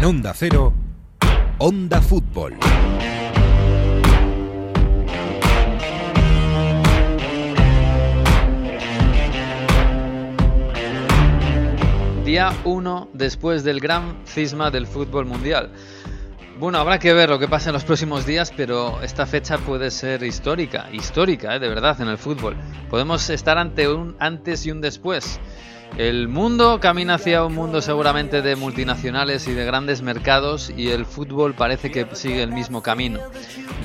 En Onda Cero, Onda Fútbol. Día 1 después del gran cisma del fútbol mundial. Bueno, habrá que ver lo que pasa en los próximos días, pero esta fecha puede ser histórica, histórica, ¿eh? de verdad, en el fútbol. Podemos estar ante un antes y un después. El mundo camina hacia un mundo seguramente de multinacionales y de grandes mercados y el fútbol parece que sigue el mismo camino.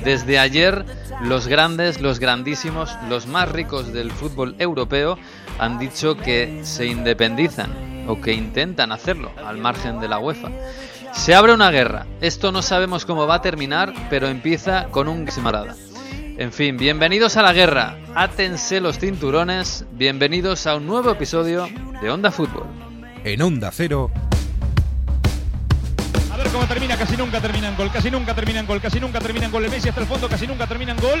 Desde ayer, los grandes, los grandísimos, los más ricos del fútbol europeo han dicho que se independizan o que intentan hacerlo al margen de la UEFA. Se abre una guerra. Esto no sabemos cómo va a terminar, pero empieza con un camarada. En fin, bienvenidos a la guerra. Átense los cinturones. Bienvenidos a un nuevo episodio de Onda Fútbol. En Onda Cero, A ver cómo termina, casi nunca termina en gol, casi nunca termina en gol, casi nunca termina en gol. El Messi hasta el fondo, casi nunca termina en gol. ¡Gol!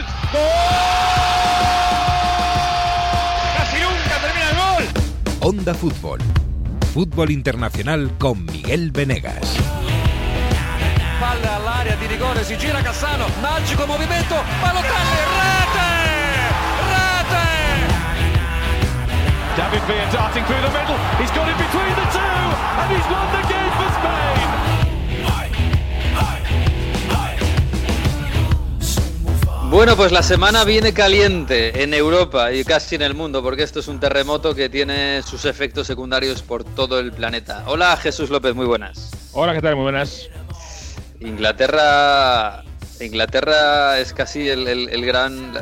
¡Casi nunca termina el gol! Onda Fútbol. Fútbol Internacional con Miguel Venegas. Palla all'area di rigore, si gira Cassano, magico movimento, Balotelli, rete! Rete! David Villa darting through the middle. He's got it between the two, and he's won the game for Spain. Bueno, pues la semana viene caliente en Europa y casi en el mundo, porque esto es un terremoto que tiene sus efectos secundarios por todo el planeta. Hola Jesús López, muy buenas. Hola, ¿qué tal? Muy buenas. Inglaterra, Inglaterra es casi el, gran,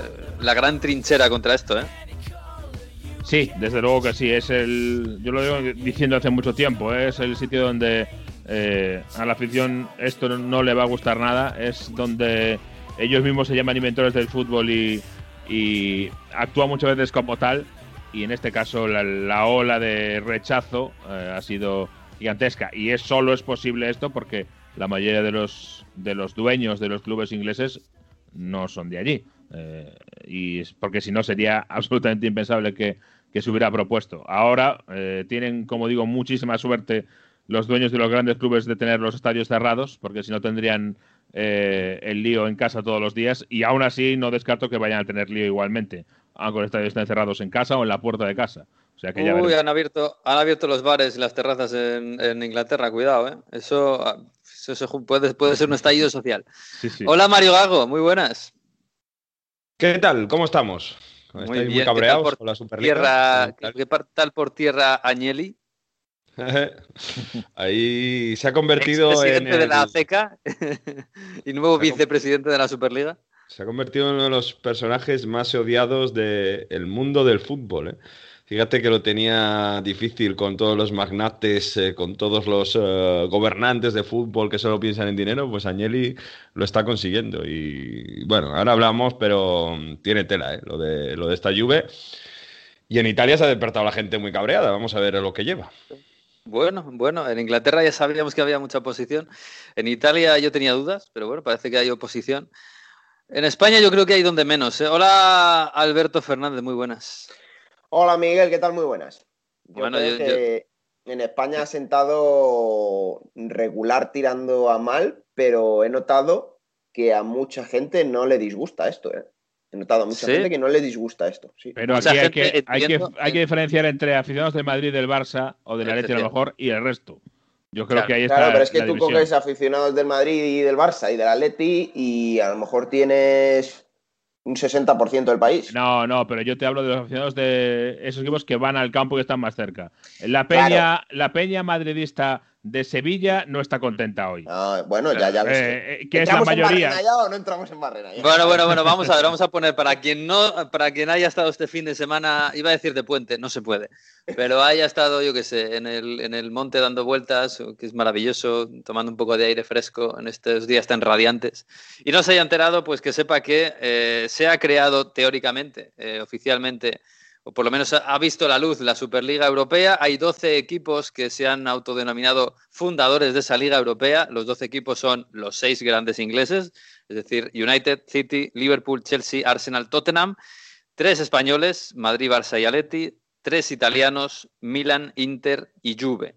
la gran trinchera contra esto, ¿eh? Sí, desde luego que sí. Es el, yo lo digo diciendo hace mucho tiempo. ¿eh? Es el sitio donde eh, a la afición esto no le va a gustar nada. Es donde ellos mismos se llaman inventores del fútbol y, actúan muchas veces como tal. Y en este caso la, la ola de rechazo eh, ha sido gigantesca. Y es solo es posible esto porque la mayoría de los de los dueños de los clubes ingleses no son de allí. Eh, y porque si no sería absolutamente impensable que, que se hubiera propuesto. Ahora eh, tienen, como digo, muchísima suerte los dueños de los grandes clubes de tener los estadios cerrados, porque si no tendrían eh, el lío en casa todos los días. Y aún así no descarto que vayan a tener lío igualmente, aunque los estadios estén cerrados en casa o en la puerta de casa. O sea que ya Uy, veremos. han abierto, han abierto los bares y las terrazas en, en Inglaterra, cuidado, ¿eh? Eso, ah, eso puede, puede ser un estallido social. Sí, sí. Hola Mario Gago, muy buenas. ¿Qué tal? ¿Cómo estamos? Muy ¿Estáis bien, muy ¿qué tal cabreados por con la Superliga? Tierra, ¿Qué ¿qué, qué tal por tierra Agnelli? Ahí se ha convertido en Expresidente de la el- ACECA y nuevo vicepresidente de la Superliga. se ha convertido en uno de los personajes más odiados del mundo del fútbol. ¿eh? Fíjate que lo tenía difícil con todos los magnates, eh, con todos los eh, gobernantes de fútbol que solo piensan en dinero, pues Agnelli lo está consiguiendo. Y bueno, ahora hablamos, pero mm, tiene tela, ¿eh? lo, de, lo de esta Juve. Y en Italia se ha despertado la gente muy cabreada. Vamos a ver lo que lleva. Bueno, bueno, en Inglaterra ya sabíamos que había mucha oposición. En Italia yo tenía dudas, pero bueno, parece que hay oposición. En España yo creo que hay donde menos. ¿eh? Hola Alberto Fernández, muy buenas. Hola Miguel, ¿qué tal? Muy buenas. Yo Bueno, creo yo- que en España ha sentado regular tirando a mal, pero he notado que a mucha gente no le disgusta esto, ¿eh? He notado a mucha ¿Sí? gente que no le disgusta esto, sí. Pero aquí hay gente que, hay, que, hay que diferenciar entre aficionados del Madrid, del Barça o del Atleti a lo mejor y el resto. Yo creo Claro. que ahí está Claro, pero es que tú división. coges aficionados del Madrid y del Barça y del Atleti y a lo mejor tienes un 60% del país. No, no, pero yo te hablo de los aficionados de esos equipos que van al campo y están más cerca. La peña, la peña madridista de Sevilla no está contenta hoy. Ah, bueno, ya, ya lo sé. Eh, eh, que es la ¿Entramos en mayoría. Barrena ya o no entramos en Barrena ya? Bueno, bueno, bueno, vamos a ver, vamos a poner para quien no, para quien haya estado este fin de semana, iba a decir de puente, no se puede, pero haya estado, yo qué sé, en el, en el monte dando vueltas, que es maravilloso, tomando un poco de aire fresco en estos días tan radiantes, y no se haya enterado, pues que sepa que eh, se ha creado teóricamente, eh, oficialmente, o por lo menos ha, visto la luz la Superliga Europea. Hay 12 equipos que se han autodenominado fundadores de esa Liga Europea. Los 12 equipos son los seis grandes ingleses, es decir, United, City, Liverpool, Chelsea, Arsenal, Tottenham. Tres españoles, Madrid, Barça y Atleti. Tres italianos, Milan, Inter y Juve.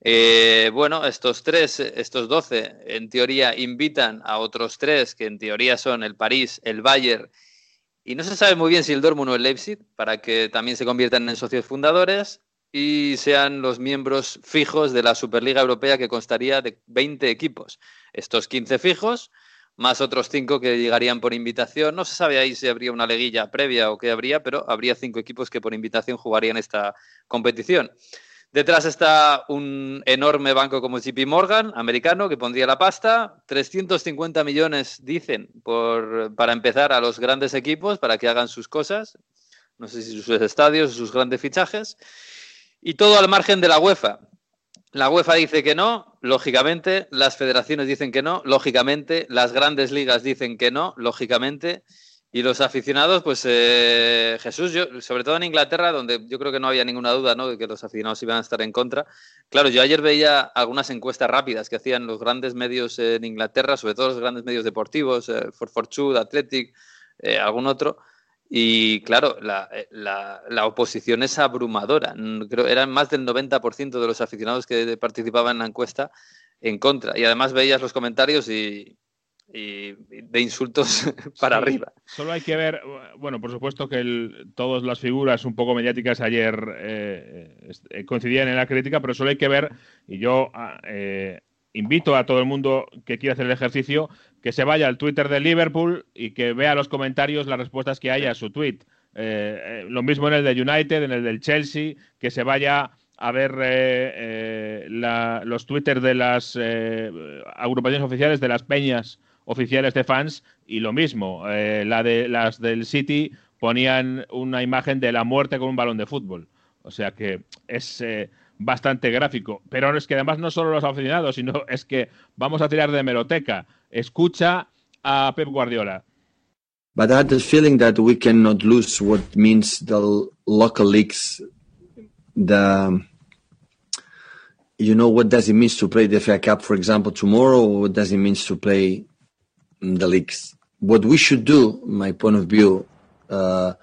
Eh, bueno, estos tres, estos doce, en teoría invitan a otros tres, que en teoría son el París, el Bayern, y no se sabe muy bien si el Dortmund o el Leipzig, para que también se conviertan en socios fundadores y sean los miembros fijos de la Superliga Europea que constaría de 20 equipos. Estos 15 fijos, más otros 5 que llegarían por invitación. No se sabe ahí si habría una leguilla previa o qué habría, pero habría 5 equipos que por invitación jugarían esta competición. Detrás está un enorme banco como JP Morgan, americano, que pondría la pasta. 350 millones, dicen, por, para empezar a los grandes equipos, para que hagan sus cosas. No sé si sus estadios, sus grandes fichajes. Y todo al margen de la UEFA. La UEFA dice que no, lógicamente. Las federaciones dicen que no, lógicamente. Las grandes ligas dicen que no, lógicamente. Y los aficionados, pues eh, Jesús, sobre todo en Inglaterra, donde yo creo que no había ninguna duda ¿no? de que los aficionados iban a estar en contra. Claro, yo ayer veía algunas encuestas rápidas que hacían los grandes medios en Inglaterra, sobre todo los grandes medios deportivos, eh, For Athletic, eh, algún otro. Y claro, la, eh, oposición es abrumadora. Creo eran más del 90% de los aficionados que participaban en la encuesta en contra. Y además veías los comentarios y, y de insultos para Sí, arriba. Solo hay que ver, bueno, por supuesto que el- todas las figuras un poco mediáticas ayer eh, eh, coincidían en la crítica, pero solo hay que ver, y yo ah, eh, invito a todo el mundo que quiera hacer el ejercicio que se vaya al Twitter de Liverpool y que vea los comentarios, las respuestas que hay a su tweet. Eh, lo mismo en el de United, en el del Chelsea, que se vaya a ver la- los Twitter de las agrupaciones oficiales, de las peñas oficiales de fans, y lo mismo, eh, las del City ponían una imagen de la muerte con un balón de fútbol. O sea que es eh, bastante gráfico. Pero es que además no solo los aficionados, sino es que vamos a tirar de meroteca. Escucha a Pep Guardiola. But I had the feeling that we cannot lose what means the local leagues. The you know what does it mean to play the FA Cup, for example, tomorrow? Or what does it mean to play the leagues? What we should do, my point of view, uh,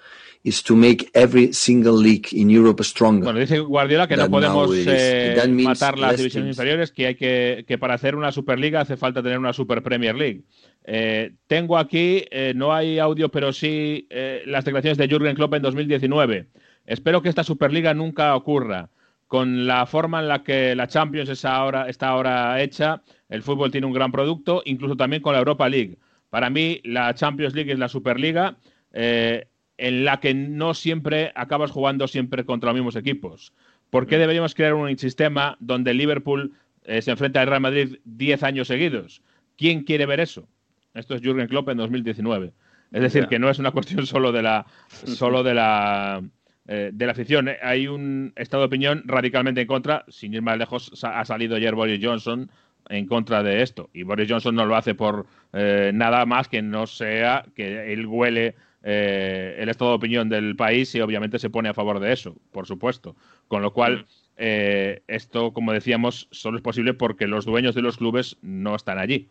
is to make every single league in Europe stronger. Bueno, dice Guardiola que no podemos eh, matar las divisiones inferiores, que hay que, que para hacer una Superliga hace falta tener una Super Premier League. Eh, tengo aquí, eh, no hay audio, pero sí eh, las declaraciones de Jürgen Klopp en 2019. Espero que esta Superliga nunca ocurra. Con la forma en la que la Champions es ahora, está ahora hecha, el fútbol tiene un gran producto, incluso también con la Europa League. Para mí, la Champions League es la Superliga. eh, en la que no siempre acabas jugando siempre contra los mismos equipos. ¿Por qué deberíamos crear un sistema donde Liverpool eh, se enfrenta al Real Madrid 10 años seguidos? ¿Quién quiere ver eso? Esto es Jürgen Klopp en 2019. Es decir, que no es una cuestión solo de la, solo de la, eh, de la afición. Hay un estado de opinión radicalmente en contra. Sin ir más lejos, ha salido ayer Boris Johnson en contra de esto. Y Boris Johnson no lo hace por eh, nada más que no sea que él huele eh, el estado de opinión del país y obviamente se pone a favor de eso, por supuesto. Con lo cual, eh, esto, como decíamos, solo es posible porque los dueños de los clubes no están allí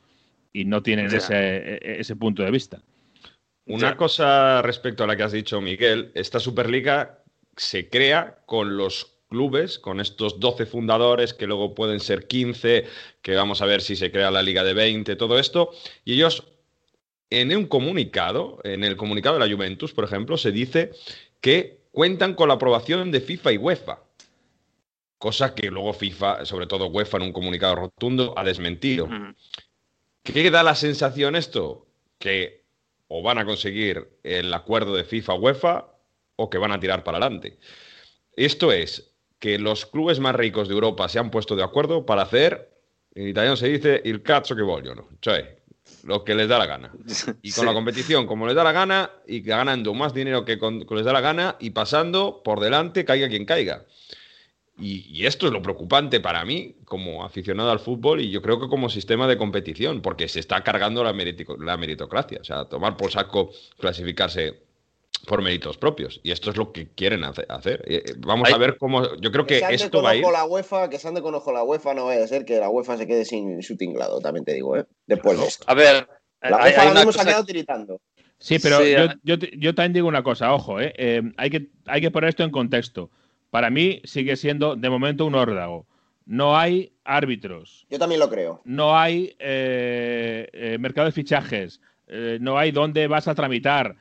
y no tienen ese, e- ese punto de vista. Una cosa respecto a la que has dicho, Miguel, esta Superliga se crea con los clubes, con estos 12 fundadores, que luego pueden ser 15, que vamos a ver si se crea la Liga de 20, todo esto, y ellos en un comunicado, en el comunicado de la Juventus, por ejemplo, se dice que cuentan con la aprobación de FIFA y UEFA. Cosa que luego FIFA, sobre todo UEFA, en un comunicado rotundo, ha desmentido. ¿Qué da la sensación esto? Que o van a conseguir el acuerdo de FIFA-UEFA o que van a tirar para adelante. Esto es que los clubes más ricos de Europa se han puesto de acuerdo para hacer, en italiano se dice, il cazzo che vogliono, cioè lo que les da la gana. Y con Sí. la competición como les da la gana y ganando más dinero que con, que les da la gana y pasando por delante, caiga quien caiga. Y, y esto es lo preocupante para mí como aficionado al fútbol y yo creo que como sistema de competición, porque se está cargando la, la meritocracia, o sea, tomar por saco clasificarse por méritos propios. Y esto es lo que quieren hace- hacer. Eh, eh, Vamos Hay- a ver cómo... Yo creo que ande esto con va a ir... ojo la UEFA, que se ande con ojo la UEFA, no vaya a ser que la UEFA se quede sin su tinglado, también te digo, ¿eh? Después de esto. A ver, La hay, UEFA hay ahora una mismo se ha cosa- quedado tiritando. Sí, pero Sí, yo, a- yo, también digo una cosa, ojo, eh, eh, hay, que, hay que poner esto en contexto. Para mí sigue siendo de momento un órdago. no hay árbitros. Yo también lo creo. No hay eh, eh, mercado de fichajes. Eh, no hay dónde vas a tramitar.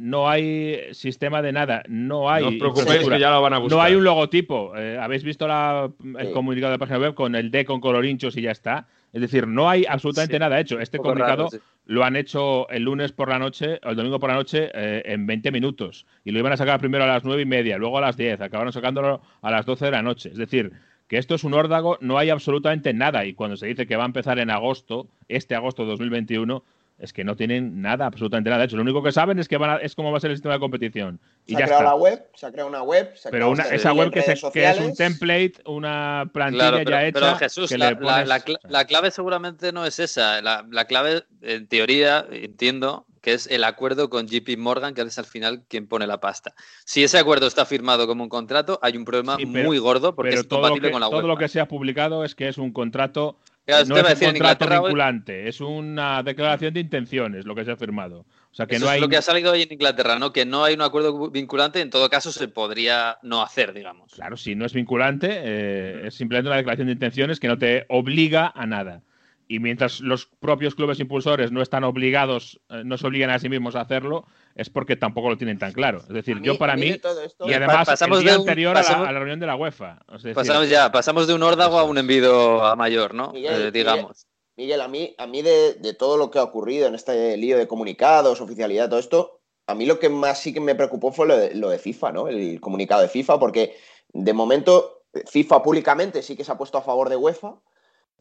No hay sistema de nada. No hay. No os preocupéis que ya lo van a buscar. No hay un logotipo. Habéis visto el comunicado de la página web con el D con colorinchos y ya está. Es decir, no hay absolutamente nada hecho. Este comunicado lo han hecho el lunes por la noche, o el domingo por la noche, en 20 minutos. Y lo iban a sacar primero a las 9 y media, luego a las 10. Acabaron sacándolo a las 12 de la noche. Es decir, que esto es un órdago, no hay absolutamente nada. Y cuando se dice que va a empezar en agosto, este agosto de 2021, es que no tienen nada, absolutamente nada. De hecho, lo único que saben es que van es cómo va a ser el sistema de competición. Y se ha creado la web, se ha creado una web. Se ha pero una, esa web que, es un template, una plantilla ya hecha. Pero Jesús, la, clave seguramente no es esa. La, clave, en teoría, entiendo, que es el acuerdo con JP Morgan, que es al final quien pone la pasta. Si ese acuerdo está firmado como un contrato, hay un problema muy gordo porque es compatible con la web. Todo lo que se ha publicado es que es un contrato no es un contrato vinculante, es una declaración de intenciones lo que se ha firmado. O sea que no hay... es lo que ha salido hoy en Inglaterra, ¿no? Que no hay un acuerdo vinculante, en todo caso se podría no hacer, digamos. Claro, si no es vinculante, eh, es simplemente una declaración de intenciones que no te obliga a nada. Y mientras los propios clubes impulsores no están obligados, eh, no se obligan a sí mismos a hacerlo, es porque tampoco lo tienen tan claro. Es decir, yo para mí, y además pasamos el día anterior a, la, reunión de la UEFA. pasamos ya, pasamos de un órdago a un envido a mayor, ¿no? Eh, digamos. Miguel, a mí, a mí de, de, todo lo que ha ocurrido en este lío de comunicados, oficialidad, todo esto, a mí lo que más sí que me preocupó fue lo de, lo de FIFA, ¿no? El comunicado de FIFA, porque de momento FIFA públicamente sí que se ha puesto a favor de UEFA,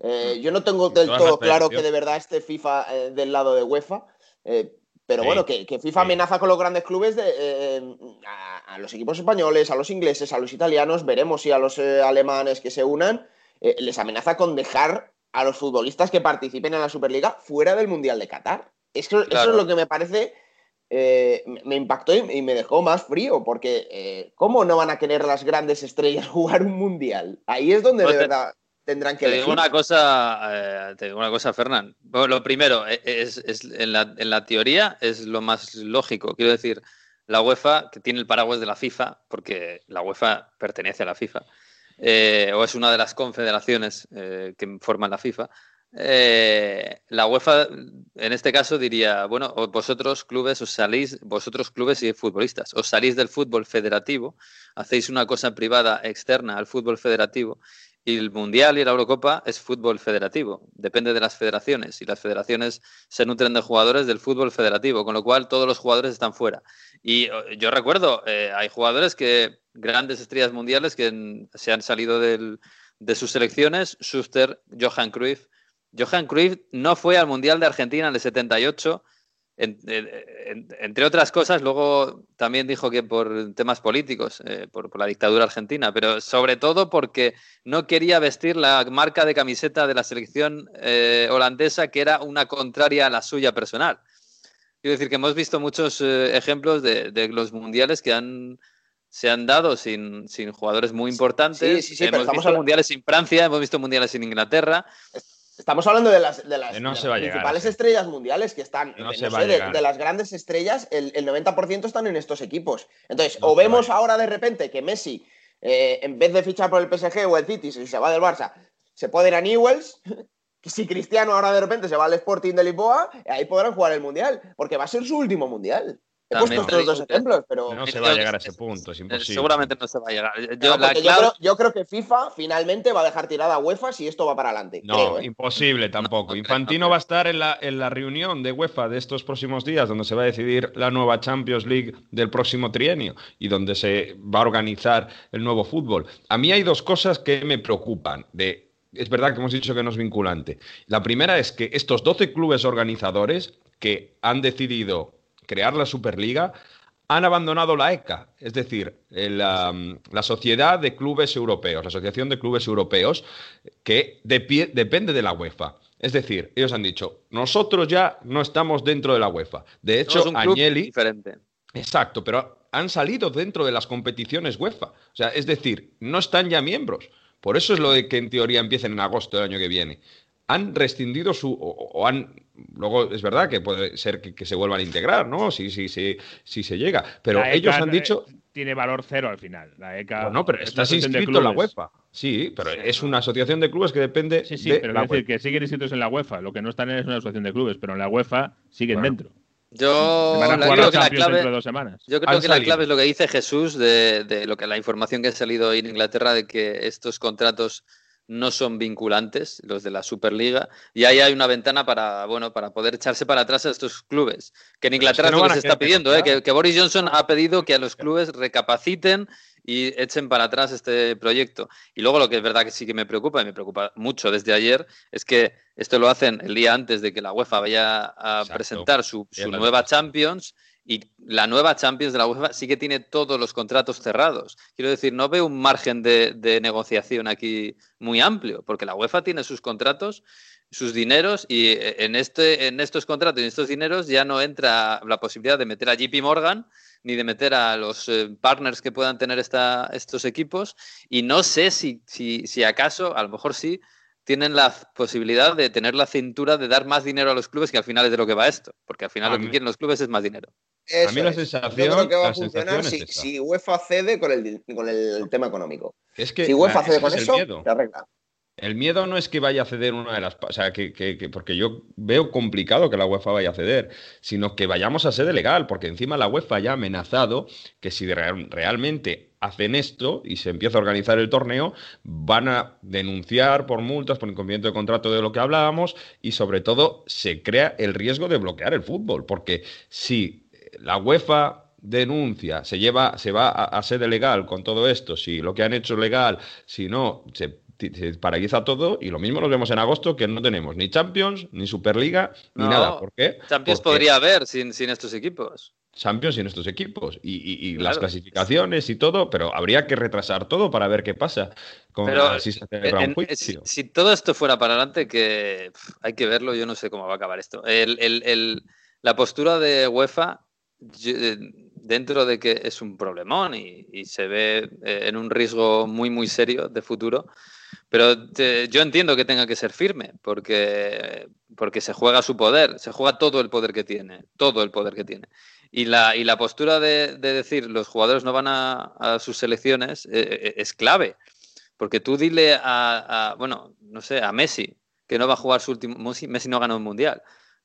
eh, yo no tengo del todo claro que de verdad esté FIFA eh, del lado de UEFA, eh, pero bueno, que, FIFA amenaza con los grandes clubes, de, a, los equipos españoles, a los ingleses, a los italianos, veremos si a los alemanes que se unan, les amenaza con dejar a los futbolistas que participen en la Superliga fuera del Mundial de Qatar. Eso, es lo que me parece me impactó y, me dejó más frío, porque ¿cómo no van a querer las grandes estrellas jugar un mundial? Ahí es donde de verdad tendrán que te digo una cosa, eh, te digo una cosa, Fernán. lo primero, e, es, en, la, teoría es lo más lógico. Quiero decir, la UEFA, que tiene el paraguas de la FIFA, porque la UEFA pertenece a la FIFA, eh, o es una de las confederaciones eh, que forman la FIFA, la UEFA en este caso diría, bueno, vosotros clubes os salís, vosotros clubes y futbolistas, os salís del fútbol federativo, hacéis una cosa privada externa al fútbol federativo y el Mundial y la Eurocopa es fútbol federativo, depende de las federaciones y las federaciones se nutren de jugadores del fútbol federativo, con lo cual todos los jugadores están fuera. Y eh, yo recuerdo, eh, hay jugadores que, grandes estrellas mundiales que se han salido de sus selecciones, Schuster, Johan Cruyff. Johan Cruyff no fue al Mundial de Argentina en el 78 entre otras cosas, luego también dijo que por temas políticos, eh, por, la dictadura argentina, pero sobre todo porque no quería vestir la marca de camiseta de la selección eh, holandesa, que era una contraria a la suya personal. Quiero decir que hemos visto muchos eh, ejemplos de, los mundiales que han, se han dado sin, jugadores muy importantes. Sí, hemos visto mundiales sin Francia, hemos visto mundiales sin Inglaterra. Estamos hablando de las, de las, principales estrellas mundiales que están, de, las grandes estrellas, el, 90% están en estos equipos. Entonces, o vemos ahora de repente que Messi, eh, en vez de fichar por el PSG o el City, si se va del Barça, se puede ir a Newells, si Cristiano ahora de repente se va al Sporting de Lisboa, ahí podrán jugar el Mundial, porque va a ser su último Mundial. He puesto estos dos ejemplos, pero. No se va a llegar a ese punto, es imposible. Seguramente no se va a llegar. Yo, creo, que FIFA finalmente va a dejar tirada a UEFA si esto va para adelante. No, ¿eh? imposible tampoco. Infantino va a estar en la, en la reunión de UEFA de estos próximos días, donde se va a decidir la nueva Champions League del próximo trienio y donde se va a organizar el nuevo fútbol. A mí hay dos cosas que me preocupan de es verdad que hemos dicho que no es vinculante. La primera es que estos 12 clubes organizadores que han decidido crear la Superliga, han abandonado la ECA, es decir, la, Sociedad de Clubes Europeos, la Asociación de Clubes Europeos, que depende de la UEFA. Es decir, ellos han dicho, nosotros ya no estamos dentro de la UEFA. De hecho, Agnelli... Diferente. Exacto, pero han salido dentro de las competiciones UEFA. O sea, es decir, no están ya miembros. Por eso es lo de que en teoría empiecen en agosto del año que viene han rescindido su. O, han. Luego es verdad que puede ser que, se vuelvan a integrar, ¿no? Si, si, si, si se llega. Pero ellos han dicho. tiene valor cero al final. La ECA. No, pero es estás inscrito en la. UEFA. Sí, pero es una asociación de clubes que depende Sí, sí, de pero la quiero decir UEFA. que siguen inscritos en la UEFA. Lo que no están es una asociación de clubes, pero en la UEFA siguen Bueno. dentro. Yo creo que la clave, dentro de dos semanas. Yo creo que la clave es lo que dice Jesús de, de lo que la información que ha salido hoy en Inglaterra de que estos contratos no son vinculantes, los de la Superliga, y ahí hay una ventana para, bueno, para poder echarse para atrás a estos clubes. Que en es Inglaterra que no se está pidiendo, ¿eh? que, que Boris Johnson ha pedido que a los clubes recapaciten y echen para atrás este proyecto. Y luego lo que es verdad que sí que me preocupa, y me preocupa mucho desde ayer, es que esto lo hacen el día antes de que la UEFA vaya a Exacto. presentar su, nueva. Champions y la nueva Champions de la UEFA sí que tiene todos los contratos cerrados. Quiero decir, no veo un margen de, de negociación aquí muy amplio, porque la UEFA tiene sus contratos, sus dineros, y en, este, en estos contratos y en estos dineros ya no entra la posibilidad de meter a JP Morgan ni de meter a los eh, partners que puedan tener esta, estos equipos. Y no sé si, si, si acaso, a lo mejor sí, tienen la posibilidad de tener la cintura de dar más dinero a los clubes, que al final es de lo que va esto, porque al final A lo que quieren los clubes es más dinero. Eso A mí la sensación- Yo creo que va a funcionar si, es esa. si UEFA cede con el, con el tema económico. Es que si UEFA cede con es eso, miedo. se arregla. El miedo no es que vaya a ceder una de las... O sea, que, que- que- porque yo veo complicado que la UEFA vaya a ceder, sino que vayamos a sede legal, porque encima la UEFA ya ha amenazado que si real- realmente hacen esto y se empieza a organizar el torneo, van a denunciar por multas, por incumplimiento de contrato de lo que hablábamos y sobre todo se crea el riesgo de bloquear el fútbol, porque si la UEFA denuncia, se lleva, se va a, a sede legal con todo esto, si lo que han hecho es legal, si no, se, se paraliza todo y lo mismo nos vemos en agosto que no tenemos ni Champions, ni Superliga, ni No, nada. ¿Por qué? Champions Porque podría haber sin, sin estos equipos. Champions sin estos equipos y, y- y Claro. las clasificaciones y todo, pero habría que retrasar todo para ver qué pasa. Con, Pero si se celebra En- un en- si, juicio. si todo esto fuera para adelante, que hay que verlo, yo no sé cómo va a acabar esto. El- el- el- la postura de UEFA, dentro de que es un problemón y, y se ve eh, en un riesgo muy, muy serio de futuro, pero te- yo entiendo que tenga que ser firme, porque, porque se juega su poder, se juega todo el poder que tiene, todo el poder que tiene. Y la, y la postura de, de decir los jugadores no van a, a sus selecciones eh, eh, es clave. Porque tú dile a, a, bueno, no sé, a Messi, que no va a jugar su último. Messi, no ganó un mundial.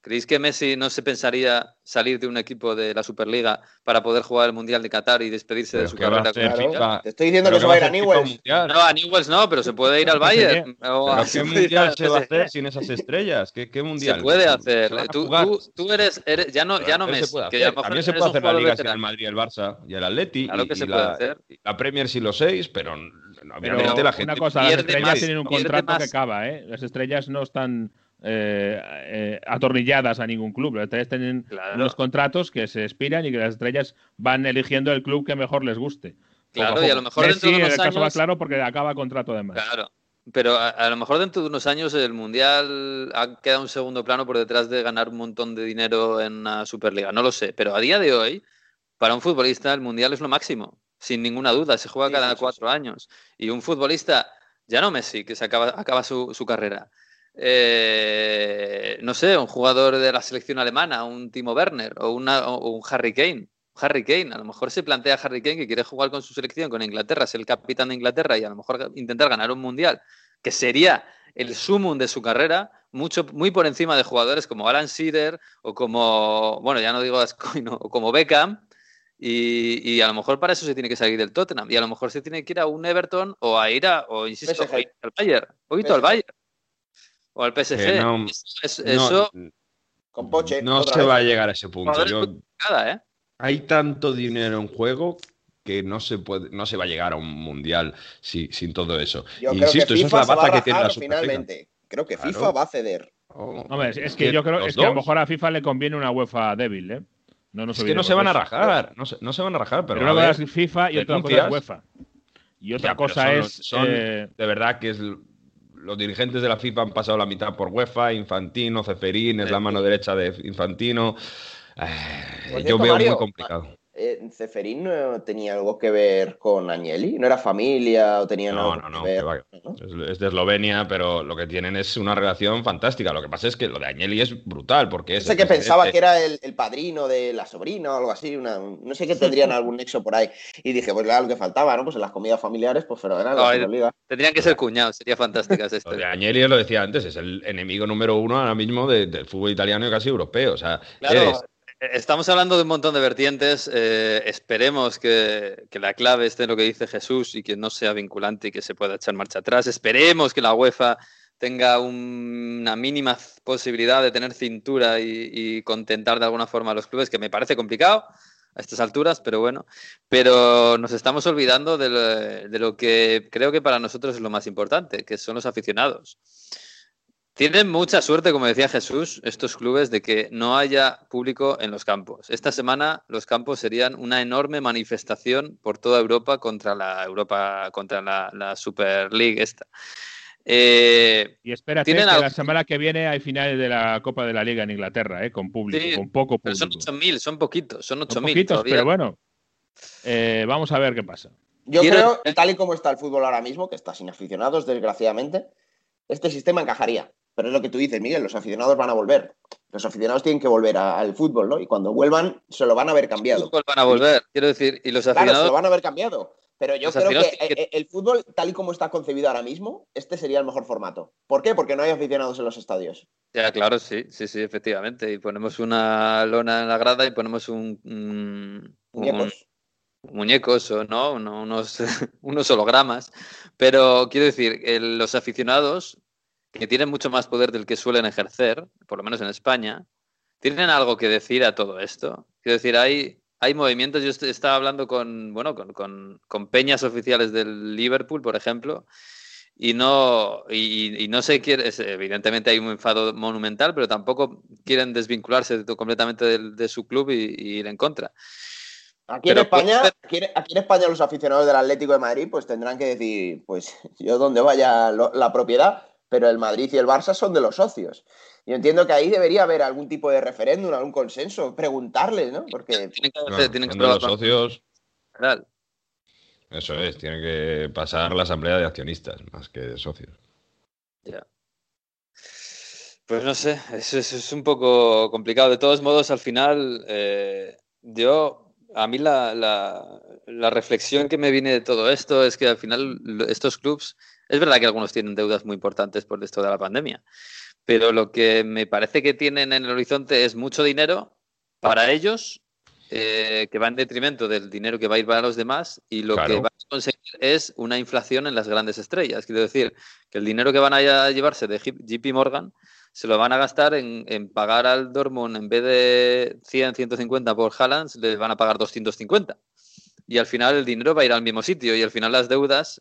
¿Creéis que Messi no se pensaría salir de un equipo de la Superliga para poder jugar el Mundial de Qatar y despedirse de Pero su ¿qué va a carrera Claro. Te estoy diciendo ¿Pero que se va a ir a Newell's. No, a Newell's no, pero se puede ir al Bayern. o a- ¿Pero qué mundial al se va a hacer sin esas estrellas? ¿Qué, qué mundial? Se puede ¿Se hacer. a tú, tú- tú eres, eres- ya no, ya no Messi, puede que hacer. a lo mejor También se puede hacer la Liga sin el. Madrid, el Barça y el Atleti. Claro y, que se y puede la, hacer. la Premier sí los seis, pero Pero obviamente la gente una cosa, las estrellas más, tienen un contrato más. que acaba, ¿eh? Las estrellas no están eh, eh, atornilladas a ningún club. Las estrellas tienen Claro. unos contratos que se expiran y que las estrellas van eligiendo el club que mejor les guste. Claro, y a lo mejor Messi, dentro de el unos caso claro porque acaba contrato además. Claro. Pero a, a lo mejor dentro de unos años el Mundial ha quedado en segundo plano por detrás de ganar un montón de dinero en una Superliga. No lo sé. Pero a día de hoy, para un futbolista, el Mundial es lo máximo. Sin ninguna duda. Se juega Sí, cada sí, sí, cuatro años. Y un futbolista, ya no Messi, que se acaba, acaba su, su carrera. Eh, no sé, un jugador de la selección alemana, un Timo Werner o, una- o un Harry Kane. Harry Kane, a lo mejor se plantea Harry Kane que quiere jugar con su selección, con Inglaterra, es el capitán de Inglaterra y a lo mejor intentar ganar un mundial, que sería el sumum de su carrera, mucho, muy por encima de jugadores como Alan Shearer o como, bueno, ya no digo Gascoigne, o como Beckham, y, y a lo mejor para eso se tiene que salir del Tottenham, y a lo mejor se tiene que ir a un Everton o a ir a, o insisto, PSG. o ir al Bayern, o ir al. Bayern, o al PSG. Que no- Es- es- no, eso, Con Poche. no se vez. va a llegar a ese punto. Yo- nada, ¿eh? hay tanto dinero en juego que no se puede, no se va a llegar a un mundial si- sin todo eso. Yo Insisto, que esa es FIFA la baza que tiene la finalmente. Creo que Claro. FIFA va a ceder. Oh, Hombre, es, es que yo creo que a lo mejor a FIFA le conviene una UEFA débil, ¿eh? No nos Es que no se van a eso. rajar, no se, no se van a rajar, pero, una cosa es FIFA y otra cosa es. UEFA. Y otra Ya, cosa son- es. son- eh, de verdad que es los dirigentes de la FIFA han pasado la mitad por UEFA, Infantino, Ceferín, es la mano derecha de Infantino. Eh, Por yo veo Mario, muy complicado. Eh, Ceferín no tenía algo que ver con Agnelli? ¿No era familia o tenía No, algo no, no, que ver? que va. ¿no? Es, es de Eslovenia, pero lo que tienen es una relación fantástica. Lo que pasa es que lo de Agnelli es brutal, porque No es. sé el que pensaba que era el, el padrino de la sobrina o algo así, una- no sé que tendrían algún nexo por ahí. Y dije, pues era lo que faltaba, ¿no? Pues en las comidas familiares, pues fenomenal. Tendrían que ser cuñados, sería fantástica esa Lo de. Agnelli, lo decía antes, es el enemigo número uno ahora mismo de- del fútbol italiano y casi europeo. O sea, Claro, eres- eh, estamos hablando de un montón de vertientes. eh, esperemos que, la clave esté en lo que dice Jesús y que no sea vinculante y que se pueda echar marcha atrás. Esperemos que la UEFA tenga un- una mínima posibilidad de tener cintura y, y contentar de alguna forma a los clubes, que me parece complicado a estas alturas, pero bueno. Pero nos estamos olvidando de lo, de lo que creo que para nosotros es lo más importante, que son los aficionados. Tienen mucha suerte, como decía Jesús, estos clubes de que no haya público en los campos. Esta semana los campos serían una enorme manifestación por toda Europa contra la Europa, contra la, la Super League esta. Eh, Y espérate que ¿Tienen algo- la semana que viene hay finales de la Copa de la Liga en Inglaterra, ¿eh? con público, Sí, con poco pero son público. 8.000, son poquitos, son Son 8.000. poquitos, todavía. pero bueno. Eh, vamos a ver qué pasa. Yo Quiero- creo, y tal y como está el fútbol ahora mismo, que está sin aficionados, desgraciadamente, este sistema encajaría. Pero es lo que tú dices, Miguel, los aficionados van a volver. Los aficionados tienen que volver a- al fútbol, ¿no? Y cuando vuelvan, se lo van a haber cambiado. Fútbol van a volver, quiero decir, y los Claro, se aficionados lo van a haber cambiado. Pero yo Los creo que, aficionados tienen eh, el fútbol, tal y como está concebido ahora mismo, este sería el mejor formato. ¿Por qué? Porque no hay aficionados en los estadios. Ya, claro, sí, sí, sí, efectivamente. Y ponemos una lona en la grada y ponemos un, un- un- Muñecos. muñecos o no, Uno- unos, unos hologramas. Pero quiero decir, el- los aficionados, que tienen mucho más poder del que suelen ejercer, por lo menos en España, tienen algo que decir a todo esto. Quiero decir, hay, hay movimientos. Yo est- estaba hablando con, bueno, con, con- con peñas oficiales del Liverpool, por ejemplo, y no, y, y no se quiere, evidentemente hay un enfado monumental, pero tampoco quieren desvincularse completamente de, su club y, y ir en contra. Aquí en, España, aquí, aquí en España los aficionados del Atlético de Madrid pues tendrán que decir, pues yo donde vaya lo- la propiedad, pero el Madrid y el Barça son de los socios. Yo entiendo que ahí debería haber algún tipo de referéndum, algún consenso, preguntarles, ¿no? Porque Tienen que, claro, tienen que son de los socios. General. Eso es, tiene que pasar la asamblea de accionistas más que de socios. Ya. Pues no sé, eso, eso es un poco complicado. De todos modos, al final, eh, yo, a mí la, la- la reflexión que me viene de todo esto es que al final estos clubs, es verdad que algunos tienen deudas muy importantes por esto de la pandemia, pero lo que me parece que tienen en el horizonte es mucho dinero para ellos, eh, que va en detrimento del dinero que va a ir para los demás, y lo que van a conseguir es una inflación en las grandes estrellas. Quiero decir, que el dinero que van a llevarse de JP Morgan se lo van a gastar en, en pagar al Dortmund en vez de 100, 150 por Haaland, les van a pagar 250. Y al final el dinero va a ir al mismo sitio y al final las deudas,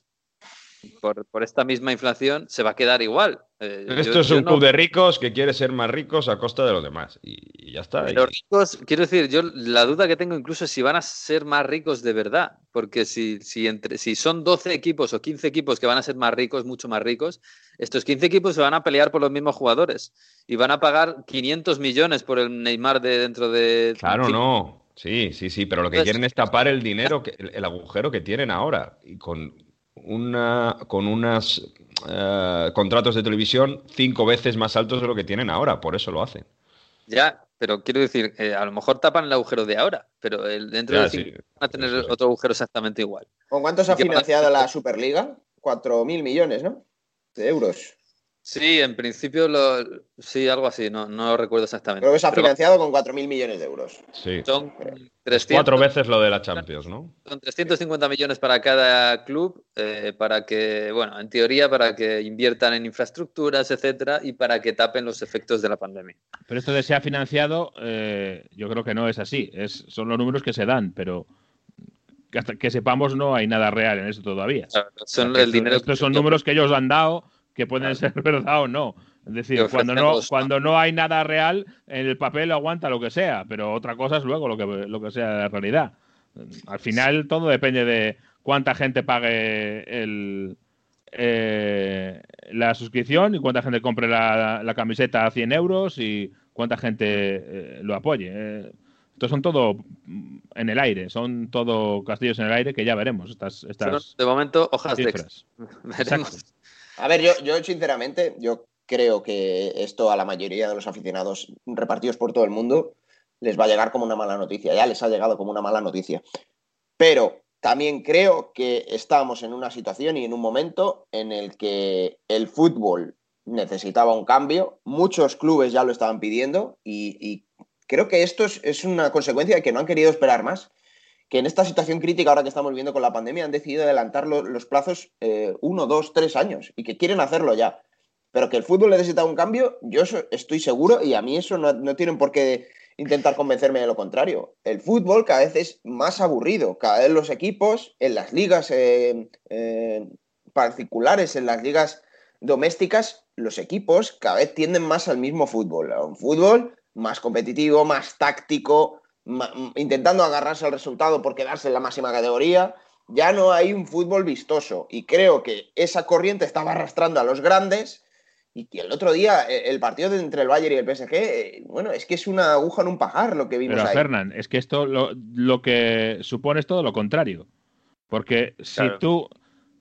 por, por esta misma inflación, se va a quedar igual. Eh, Esto yo- es un no- club de ricos que quiere ser más ricos a costa de los demás. Y, y ya está. Los ricos, quiero decir, yo la duda que tengo incluso es si van a ser más ricos de verdad, porque si, si, entre, si son 12 equipos o 15 equipos que van a ser más ricos, mucho más ricos, estos 15 equipos se van a pelear por los mismos jugadores y van a pagar 500 millones por el Neymar de dentro de... Claro, no. Sí, sí, sí, pero lo que Entonces- quieren es tapar el dinero, que, el, el agujero que tienen ahora. Y con una con unos contratos de televisión cinco veces más altos de lo que tienen ahora. Por eso lo hacen. Ya, pero quiero decir, eh, a lo mejor tapan el agujero de ahora, pero el, dentro Ya, de sí. cinco van a tener sí. otro agujero exactamente igual. ¿con cuánto se ha ¿Y qué van a financiado la Superliga? 4.000 millones, ¿no? De euros. Sí, en principio, lo, sí, algo así, no, no lo recuerdo exactamente. Creo que se ha pero financiado con 4.000 millones de euros. Sí. son Es 300, cuatro veces lo de la Champions, ¿no? Son 350 millones para cada club, eh, para que, bueno, en teoría, para que inviertan en infraestructuras, etcétera, y para que tapen los efectos de la pandemia. Pero esto de se ha financiado, eh, yo creo que no es así. Es, son los números que se dan, pero que hasta que sepamos no hay nada real en eso todavía. Son Porque el esto- dinero estos son que- números que ellos han dado que pueden ser verdad o no. Es decir, cuando no, cuando no hay nada real, en el papel aguanta lo que sea, pero otra cosa es luego lo que, lo que sea la realidad. Al final todo depende de cuánta gente pague el, eh, la suscripción y cuánta gente compre la, la camiseta a 100 euros y cuánta gente eh, lo apoye. Eh, Estos son todo en el aire, son todo castillos en el aire que ya veremos estas, estas de momento hojas cifras. de veremos. A ver, yo, yo sinceramente, yo creo que esto a la mayoría de los aficionados repartidos por todo el mundo les va a llegar como una mala noticia. Ya les ha llegado como una mala noticia. Pero también creo que estamos en una situación y en un momento en el que el fútbol necesitaba un cambio. Muchos clubes ya lo estaban pidiendo y, creo que esto es, una consecuencia de que no han querido esperar más. Que en esta situación crítica ahora que estamos viviendo con la pandemia han decidido adelantar los plazos eh, uno, dos, tres años y que quieren hacerlo ya. Pero que el fútbol necesita un cambio, yo estoy seguro y a mí eso no, no tienen por qué intentar convencerme de lo contrario. El fútbol cada vez es más aburrido. Cada vez los equipos en las ligas eh, eh, particulares, en las ligas domésticas, los equipos cada vez tienden más al mismo fútbol. A un fútbol más competitivo, más táctico, intentando agarrarse al resultado por quedarse en la máxima categoría. Ya no hay un fútbol vistoso. Y creo que esa corriente estaba arrastrando a los grandes y que el otro día, eh, el partido entre el Bayern y el PSG, eh, bueno, es que es una aguja en un pajar lo que vimos Pero, ahí. Fernán, es que esto lo, que supone es todo lo contrario. Porque si tú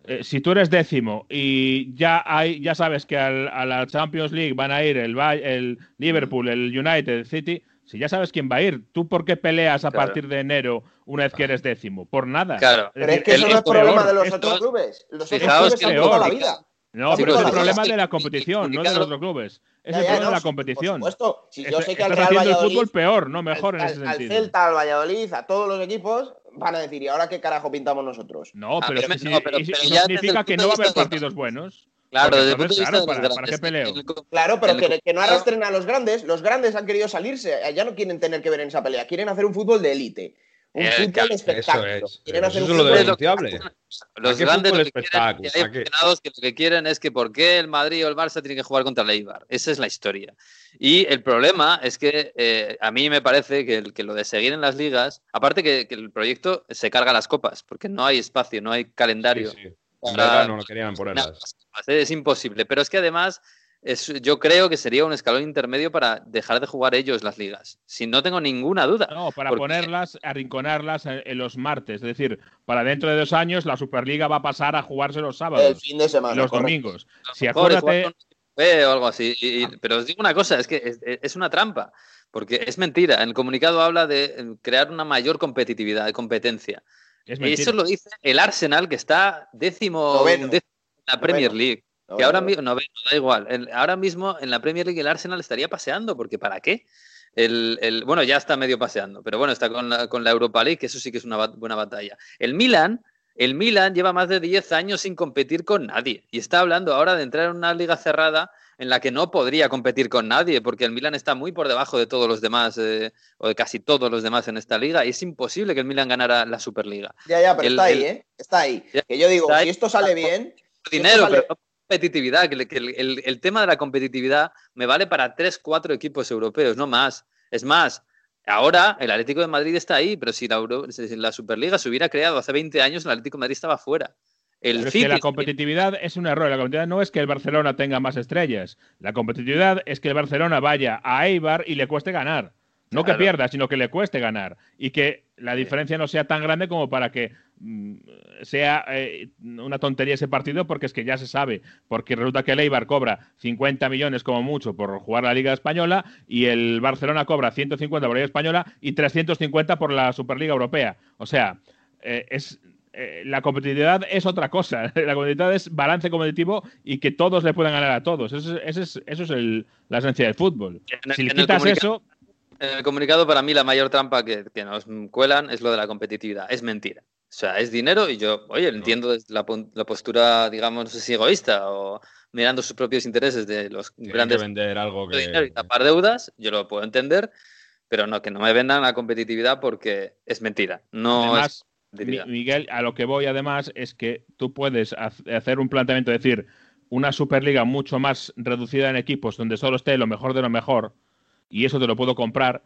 eh, si tú eres décimo y ya hay ya sabes que a la Champions League van a ir el, el Liverpool, el United, el City, si ya sabes quién va a ir, ¿tú por qué peleas a partir de enero una vez que eres décimo? Por nada. Claro. Pero es, que eso no es problema de los otros clubes. Los otros clubes han toda la vida. No, pero es el problema de la competición, no de los otros clubes. Es el problema de la competición. Por supuesto, si yo sé que al Real haciendo el fútbol peor, no mejor al, en ese sentido. Al Celta, al Valladolid, a todos los equipos van a decir, ¿y ahora qué carajo pintamos nosotros? No, Ah, pero, no, eso ya significa que no va a haber partidos buenos. Claro, desde el punto entonces, de vista claro, de los ¿para- para grandes. qué peleo? En el co- Claro, pero el que, que no arrastren a los grandes. Los grandes han querido salirse. Ya no quieren tener que ver en esa pelea. Quieren hacer un fútbol de élite. Un Eh, fútbol espectáculo. Eso es. Quieren hacer eso un es lo fútbol denunciable. Los grandes lo que quieren, que lo que quieren es que por qué el Madrid o el Barça tienen que jugar contra el Eibar. Esa es la historia. Y el problema es que eh, a mí me parece que, el- que lo de seguir en las ligas, aparte que, que el proyecto se carga las copas, porque no hay espacio, no hay calendario. Sí, sí. En no querían nada ponerlas. más. Es imposible. Pero es que además es- yo creo que sería un escalón intermedio para dejar de jugar ellos las ligas. Si no tengo ninguna duda. No, para Porque- ponerlas, arrinconarlas en, en los martes. Es decir, para dentro de dos años la Superliga va a pasar a jugarse los sábados El fin de semana. y los correcto. domingos. Si acuérdate, o algo así. Y- y- pero os digo una cosa, es que es, es una trampa, porque es mentira. En el comunicado habla de crear una mayor competitividad, de competencia. Es eso lo dice el Arsenal, que está décimo, en la Premier Noveno. League. Que ahora no, mismo, no, da igual. El- ahora mismo en la Premier League el Arsenal estaría paseando, porque ¿para qué? El, el- bueno, ya está medio paseando, pero bueno, está con la, con la Europa League, que eso sí que es una bat- buena batalla. El Milan, el Milan lleva más de 10 años sin competir con nadie y está hablando ahora de entrar en una liga cerrada en la que no podría competir con nadie, porque el Milan está muy por debajo de todos los demás, eh, o de casi todos los demás en esta liga, y es imposible que el Milan ganara la Superliga. Ya, ya, pero El- está ahí, ¿eh? Está ahí. Ya, Que yo digo, ahí. si esto sale bien. dinero, sale- pero no competitividad. Que, el- que el, el- el tema de la competitividad me vale para tres, cuatro equipos europeos, no más. Es más, ahora el Atlético de Madrid está ahí, pero si la, Euro- si la Superliga se hubiera creado hace 20 años, el Atlético de Madrid estaba fuera. El Pero es que la competitividad es un error. La competitividad no es que el Barcelona tenga más estrellas. La competitividad es que el Barcelona vaya a Eibar y le cueste ganar. No Claro. que pierda, sino que le cueste ganar. Y que la diferencia no sea tan grande como para que mm, sea eh, una tontería ese partido, porque es que ya se sabe. Porque resulta que el Eibar cobra 50 millones como mucho por jugar la Liga Española y el Barcelona cobra 150 por la Liga Española y 350 por la Superliga Europea. O sea, eh, es eh, la competitividad es otra cosa. La competitividad es balance competitivo y que todos le puedan ganar a todos. Eso es, eso es, eso es el- la esencia del fútbol. Si le quitas comunicado- eso, En el comunicado, para mí, la mayor trampa que, que nos cuelan es lo de la competitividad. Es mentira. O sea, es dinero y yo, oye, entiendo la, la postura, digamos, no sé si egoísta o mirando sus propios intereses de los Tienen grandes que vender algo de dinero y que. tapar deudas, yo lo puedo entender, pero no, que no me vendan la competitividad porque es mentira. No además, es Miguel, a lo que voy además es que tú puedes hacer un planteamiento, es decir, una Superliga mucho más reducida en equipos donde solo esté lo mejor de lo mejor, y eso te lo puedo comprar,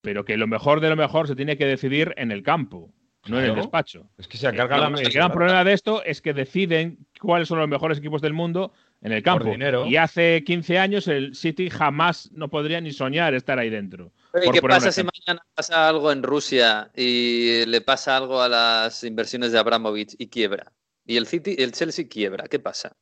pero que lo mejor de lo mejor se tiene que decidir en el campo, no en el despacho. Es que se carga No, la el gran problema de esto es que deciden cuáles son los mejores equipos del mundo en el campo. Y hace 15 años el City jamás no podría ni soñar estar ahí dentro. ¿Y qué pasa si mañana pasa algo en Rusia y le pasa algo a las inversiones de Abramovich y quiebra? Y el City, el Chelsea quiebra, ¿qué pasa?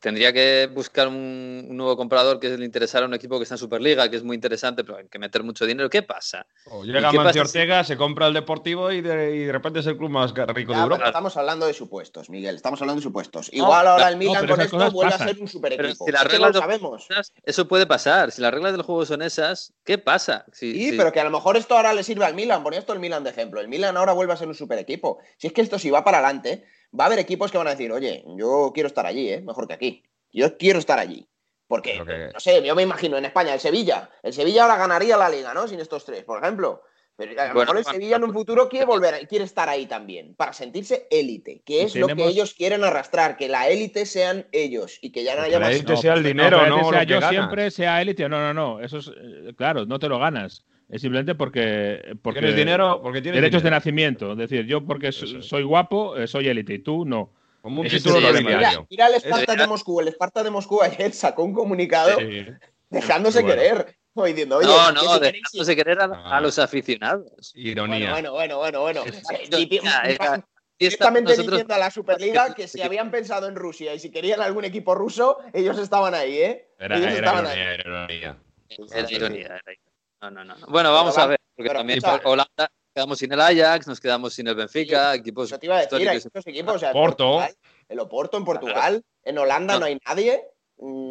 Tendría que buscar un, un nuevo comprador que le interesara a un equipo que está en Superliga, que es muy interesante, pero hay que meter mucho dinero. ¿Qué pasa? O ¿Y llega si- Ortega, se compra el Deportivo y de, y de repente es el club más rico de pero Europa. estamos hablando de supuestos, Miguel. Estamos hablando de supuestos. Igual ahora el no, Milan pero con esto vuelve pasan. a ser un super equipo. si las no reglas lo sabemos. Eso puede pasar. Si las reglas del juego son esas, ¿qué pasa? Si- Sí, si- pero que a lo mejor esto ahora le sirve al Milan. Ponía esto el Milan de ejemplo. El Milan ahora vuelve a ser un super equipo. Si es que esto si va para adelante, va a haber equipos que van a decir, oye, yo quiero estar allí, ¿eh? mejor que aquí. Yo quiero estar allí. Porque, que- no sé, yo me imagino en España, el Sevilla. El Sevilla ahora ganaría la liga, ¿no? Sin estos tres, por ejemplo. Pero a lo Bueno, mejor el Sevilla en un futuro quiere volver, quiere estar ahí también, para sentirse élite, que es lo que ellos quieren arrastrar, que la élite sean ellos y que ya no Que haya la más. élite sea el pues, dinero, no que lo sea que yo ganas. siempre, sea élite. No, no, no. Eso es, eh, claro, no te lo ganas. Es simplemente porque. porque Tienes dinero porque tienes derechos de dinero. nacimiento. Es decir, yo porque so- Eso es. soy guapo, eh, soy élite y tú no. Como un título sí. Mira, mira el Esparta Es- de Moscú. El Esparta de Moscú ayer sacó un comunicado Sí. dejándose Bueno. querer. diciendo, oye, no, no, dejándose querer a, a Ah. los aficionados. Ironía. Bueno, bueno, bueno, bueno. bueno. Directamente nosotros- diciendo a la Superliga que si habían pensado en Rusia y si querían algún equipo ruso, ellos estaban ahí, ¿eh? Era, ellos era estaban ironía, ahí. era ironía. Era ironía, era ironía. No, no, no. no. Bueno, vamos Pero a ver, porque pero también por Holanda quedamos sin el Ajax, nos quedamos sin el Benfica, equipos Eso te iba a decir, hay históricos. muchos equipos. O sea, en Porto. Portugal, el Oporto en Portugal, en Holanda no, No. hay nadie.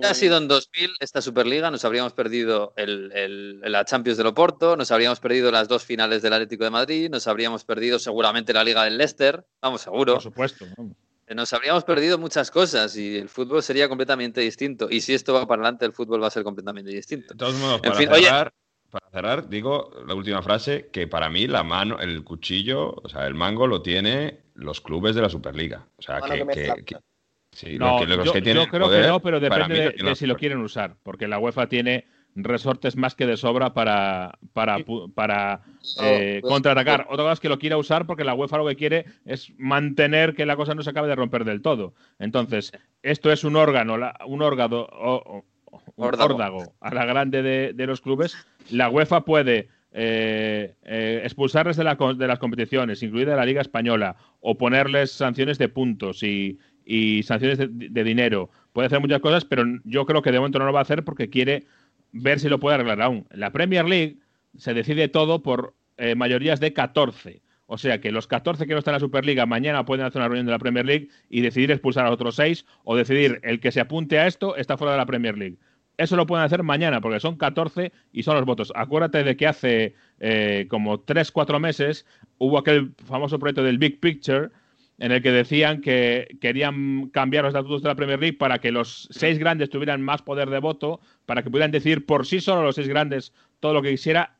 Ha sido en 2000 esta Superliga, nos habríamos perdido el, el- la Champions del Oporto, nos habríamos perdido las dos finales del Atlético de Madrid, nos habríamos perdido seguramente la Liga del Leicester, vamos, seguro. Por supuesto. vamos. Eh, Nos habríamos perdido muchas cosas y el fútbol sería completamente distinto. Y si esto va para adelante, el fútbol va a ser completamente distinto. De todos modos, En para, fin, oye. Para cerrar, digo la última frase, que para mí la mano, el cuchillo, o sea, el mango lo tiene los clubes de la Superliga. O sea, Mano que, que que- sí, No, los que, los yo, que tienen yo creo poder, que no, pero depende de, si lo quieren usar, porque la UEFA tiene resortes más que de sobra para, para, pu- para eh, pues- contraatacar. Otra cosa es que lo quiera usar porque la UEFA lo que quiere es mantener que la cosa no se acabe de romper del todo. Entonces, esto es un órgano, la- un órgano, o- o- un Órdago. órdago a la grande de, de los clubes. La UEFA puede eh, eh, expulsarles de, la de las competiciones, incluida la Liga Española, o ponerles sanciones de puntos y, sanciones de, de dinero. Puede hacer muchas cosas, pero yo creo que de momento no lo va a hacer porque quiere ver si lo puede arreglar aún. La Premier League se decide todo por eh, mayorías de 14. O sea que los 14 que no están en la Superliga mañana pueden hacer una reunión de la Premier League y decidir expulsar a otros 6 o decidir el que se apunte a esto está fuera de la Premier League. Eso lo pueden hacer mañana porque son 14 y son los votos. Acuérdate de que hace eh, como 3-4 meses hubo aquel famoso proyecto del Big Picture en el que decían que querían cambiar los estatutos de la Premier League para que los seis grandes tuvieran más poder de voto, para que pudieran decidir por sí solo los seis grandes todo lo que quisiera,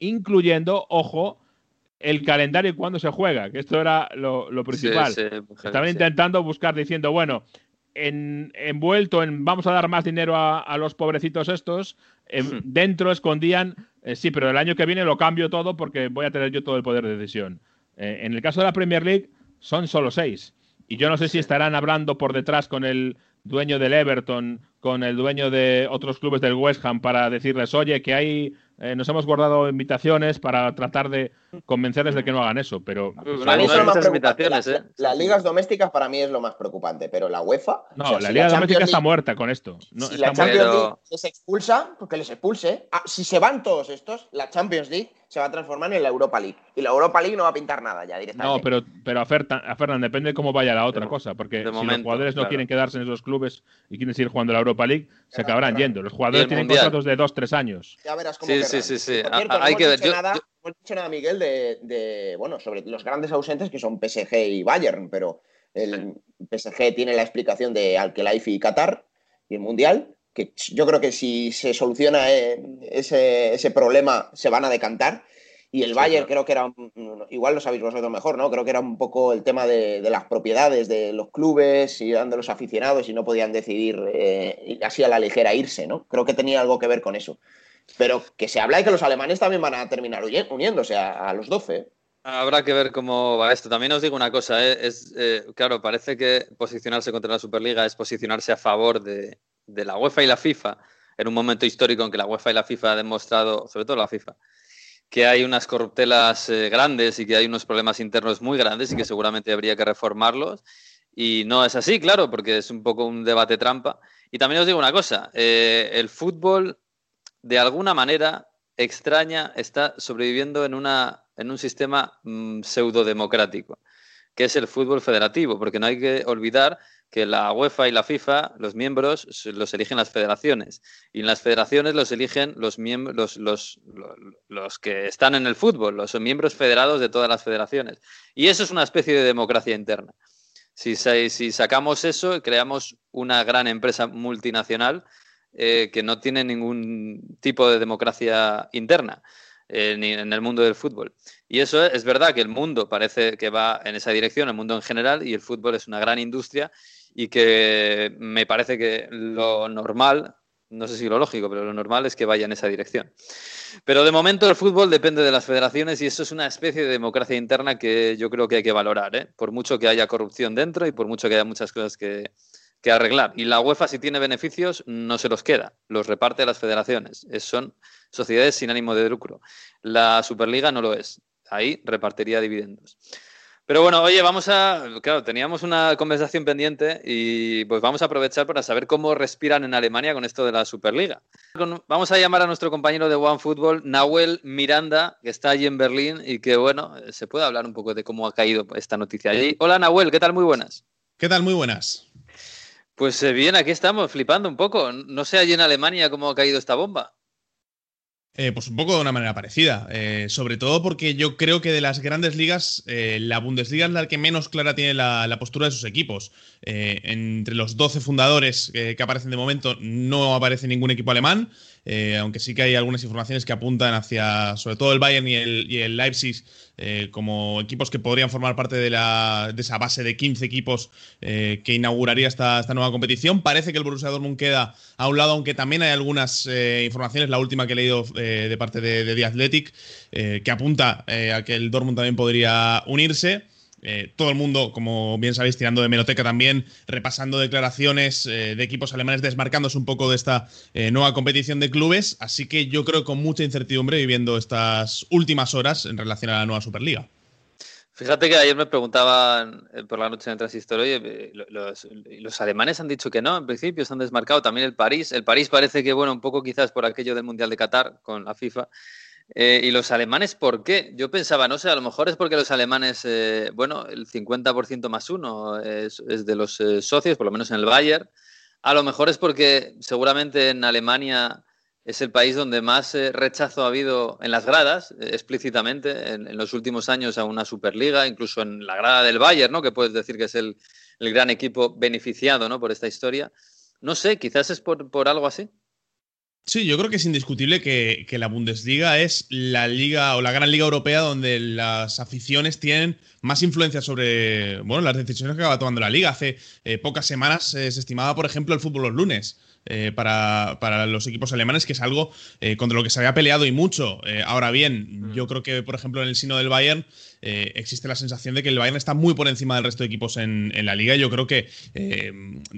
incluyendo, ojo, el calendario y cuándo se juega, que esto era lo, lo principal. Sí, sí, mujer, Estaban sí. intentando buscar diciendo, bueno, en, envuelto en vamos a dar más dinero a, a los pobrecitos estos, em, Hmm. dentro escondían, eh, sí, pero el año que viene lo cambio todo porque voy a tener yo todo el poder de decisión. Eh, en el caso de la Premier League son solo seis. Y yo no sé si estarán hablando por detrás con el dueño del Everton, con el dueño de otros clubes del West Ham para decirles, oye, que hay, eh, nos hemos guardado invitaciones para tratar de convencerles de que no hagan eso. Pero Para mí lo más invitaciones, ¿eh? Las ligas domésticas para mí es lo más preocupante, pero la UEFA. no, o sea, la si Liga Doméstica está muerta con esto. No, si está la. Champions Pero- League les expulsa, porque les expulse, ah, si se van todos estos, la Champions League se va a transformar en la Europa League. Y la Europa League no va a pintar nada ya directamente. No, pero, pero a, Fernan depende de cómo vaya la otra De cosa, porque si los jugadores no quieren quedarse en esos clubes y quieren seguir jugando la Europa League, se acabarán claro. yendo. Los jugadores tienen Mundial. contratos de dos, tres años. Ya verás cómo Sí, querrán. sí, sí, sí. Por Ah, cierto, no hay hemos que ver. dicho Yo- nada, yo- no hemos dicho nada, Miguel, de, de, bueno, sobre los grandes ausentes que son PSG y Bayern, pero el PSG tiene la explicación de Al-Khelaifi y Qatar y el Mundial, que yo creo que si se soluciona eh, ese, ese problema se van a decantar. Y el Bayern creo que era, un- igual lo sabéis vosotros mejor, ¿no? Creo que era un poco el tema de, de las propiedades de los clubes y de los aficionados y no podían decidir eh, así a la ligera irse, ¿no? Creo que tenía algo que ver con eso. Pero que se habla de que los alemanes también van a terminar uniéndose a, a los 12. ¿eh? Habrá que ver cómo va esto. También os digo una cosa, ¿eh? es eh, claro, parece que posicionarse contra la Superliga es posicionarse a favor de, de, la UEFA y la FIFA en un momento histórico en que la UEFA y la FIFA han demostrado, sobre todo la FIFA, que hay unas corruptelas eh, grandes y que hay unos problemas internos muy grandes y que seguramente habría que reformarlos. Y no es así, claro, porque es un poco un debate trampa. Y también os digo una cosa, eh, el fútbol de alguna manera extraña está sobreviviendo en una en un sistema mm, pseudo-democrático, que es el fútbol federativo, porque no hay que olvidar que la UEFA y la FIFA, los miembros, los eligen las federaciones. Y en las federaciones los eligen los, miembros, los, los, que están en el fútbol, los miembros federados de todas las federaciones. Y eso es una especie de democracia interna. Si, si sacamos eso, creamos una gran empresa multinacional eh, que no tiene ningún tipo de democracia interna. Eh, en el mundo del fútbol. Y eso es, verdad que el mundo parece que va en esa dirección, el mundo en general, y el fútbol es una gran industria y que me parece que lo normal, no sé si lo lógico, pero lo normal es que vaya en esa dirección. Pero de momento el fútbol depende de las federaciones y eso es una especie de democracia interna que yo creo que hay que valorar, ¿eh? por mucho que haya corrupción dentro y por mucho que haya muchas cosas que, que arreglar. Y la UEFA, si tiene beneficios, no se los queda, los reparte a las federaciones. son sociedades sin ánimo de lucro. La Superliga no lo es. Ahí repartiría dividendos. Pero bueno, oye, vamos a. Claro, teníamos una conversación pendiente y pues vamos a aprovechar para saber cómo respiran en Alemania con esto de la Superliga. Vamos a llamar a nuestro compañero de One Football, Nahuel Miranda, que está allí en Berlín y que, bueno, se puede hablar un poco de cómo ha caído esta noticia allí. Hola, Nahuel, ¿qué tal? Muy buenas. ¿Qué tal? Muy buenas. Pues eh, bien, aquí estamos, flipando un poco. No sé allí en Alemania cómo ha caído esta bomba. Eh, pues un poco de una manera parecida, eh, sobre todo porque yo creo que de las grandes ligas, la Bundesliga es la que menos clara tiene la, postura de sus equipos. entre los 12 fundadores que aparecen de momento no aparece ningún equipo alemán, eh, aunque sí que hay algunas informaciones que apuntan hacia, sobre todo el Bayern y el, Leipzig, eh, como equipos que podrían formar parte de, esa base de 15 equipos eh, que inauguraría esta, nueva competición. Parece que el Borussia Dortmund queda a un lado, aunque también hay algunas informaciones, la última que he leído de parte de, de The Athletic, que apunta a que el Dortmund también podría unirse. Eh, todo el mundo, como bien sabéis, tirando de meroteca también, repasando declaraciones eh, de equipos alemanes, desmarcándose un poco de esta eh, nueva competición de clubes. Así que yo creo con mucha incertidumbre viviendo estas últimas horas en relación a la nueva Superliga. Fíjate que ayer me preguntaban por la noche en el transistor, oye, los, los, alemanes han dicho que no, en principio se han desmarcado, también el París. El París parece que, bueno, un poco quizás por aquello del Mundial de Qatar con la FIFA, eh, ¿Y los alemanes por qué? Yo pensaba, no sé, a lo mejor es porque los alemanes, eh, bueno, el 50% más uno es, de los eh, socios, por lo menos en el Bayern. A lo mejor es porque seguramente en Alemania es el país donde más rechazo ha habido en las gradas, explícitamente, en, los últimos años a una Superliga, incluso en la grada del Bayern, ¿no? que puedes decir que es el, gran equipo beneficiado ¿no? por esta historia. No sé, quizás es por algo así. Sí, yo creo que es indiscutible que, la Bundesliga es la liga o la gran liga europea donde las aficiones tienen más influencia sobre bueno, las decisiones que va tomando la liga. Hace eh, pocas semanas se estimaba, por ejemplo, el fútbol los lunes. Eh, para, los equipos alemanes, que es algo eh, contra lo que se había peleado y mucho. Eh, ahora bien, yo creo que, por ejemplo, en el sino del Bayern existe la sensación de que el Bayern está muy por encima del resto de equipos en, la liga. Yo creo que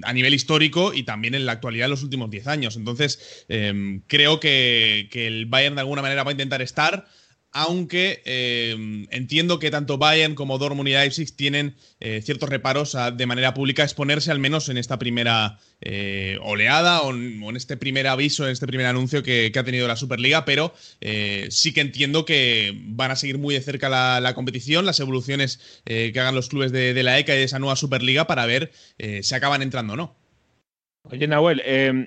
a nivel histórico y también en la actualidad en los últimos 10 años. Entonces, creo que, que el Bayern de alguna manera va a intentar estar aunque eh, entiendo que tanto Bayern como Dortmund y Leipzig tienen eh, ciertos reparos de manera pública exponerse al menos en esta primera eh, oleada o en, este primer aviso, en este primer anuncio que, ha tenido la Superliga, pero sí que entiendo que van a seguir muy de cerca la, competición, las evoluciones que hagan los clubes de, la ECA y de esa nueva Superliga para ver si acaban entrando o no. Oye, Nahuel,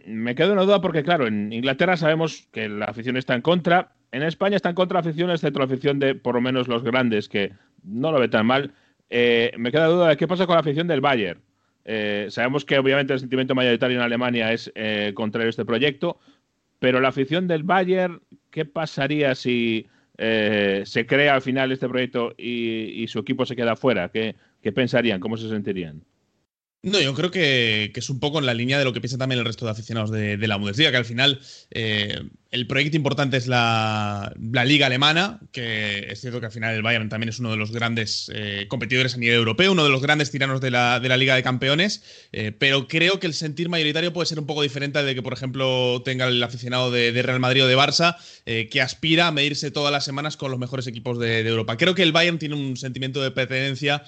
me quedo una duda porque, claro, en Inglaterra sabemos que la afición está en contra, en España están contra aficiones, excepto la afición de por lo menos los grandes, que no lo ve tan mal. Eh, me queda duda de qué pasa con la afición del Bayern. Eh, sabemos que obviamente el sentimiento mayoritario en Alemania es eh, contrario a este proyecto, pero la afición del Bayern, ¿qué pasaría si se crea al final este proyecto y, su equipo se queda fuera? ¿Qué, pensarían? ¿Cómo se sentirían? No, yo creo que, es un poco en la línea de lo que piensa también el resto de aficionados de, la Bundesliga, que al final el proyecto importante es la, liga alemana, que es cierto que al final el Bayern también es uno de los grandes eh, competidores a nivel europeo, uno de los grandes tiranos de la, liga de campeones, eh, pero creo que el sentir mayoritario puede ser un poco diferente de que, por ejemplo, tenga el aficionado de, Real Madrid o de Barça, eh, que aspira a medirse todas las semanas con los mejores equipos de, Europa. Creo que el Bayern tiene un sentimiento de pertenencia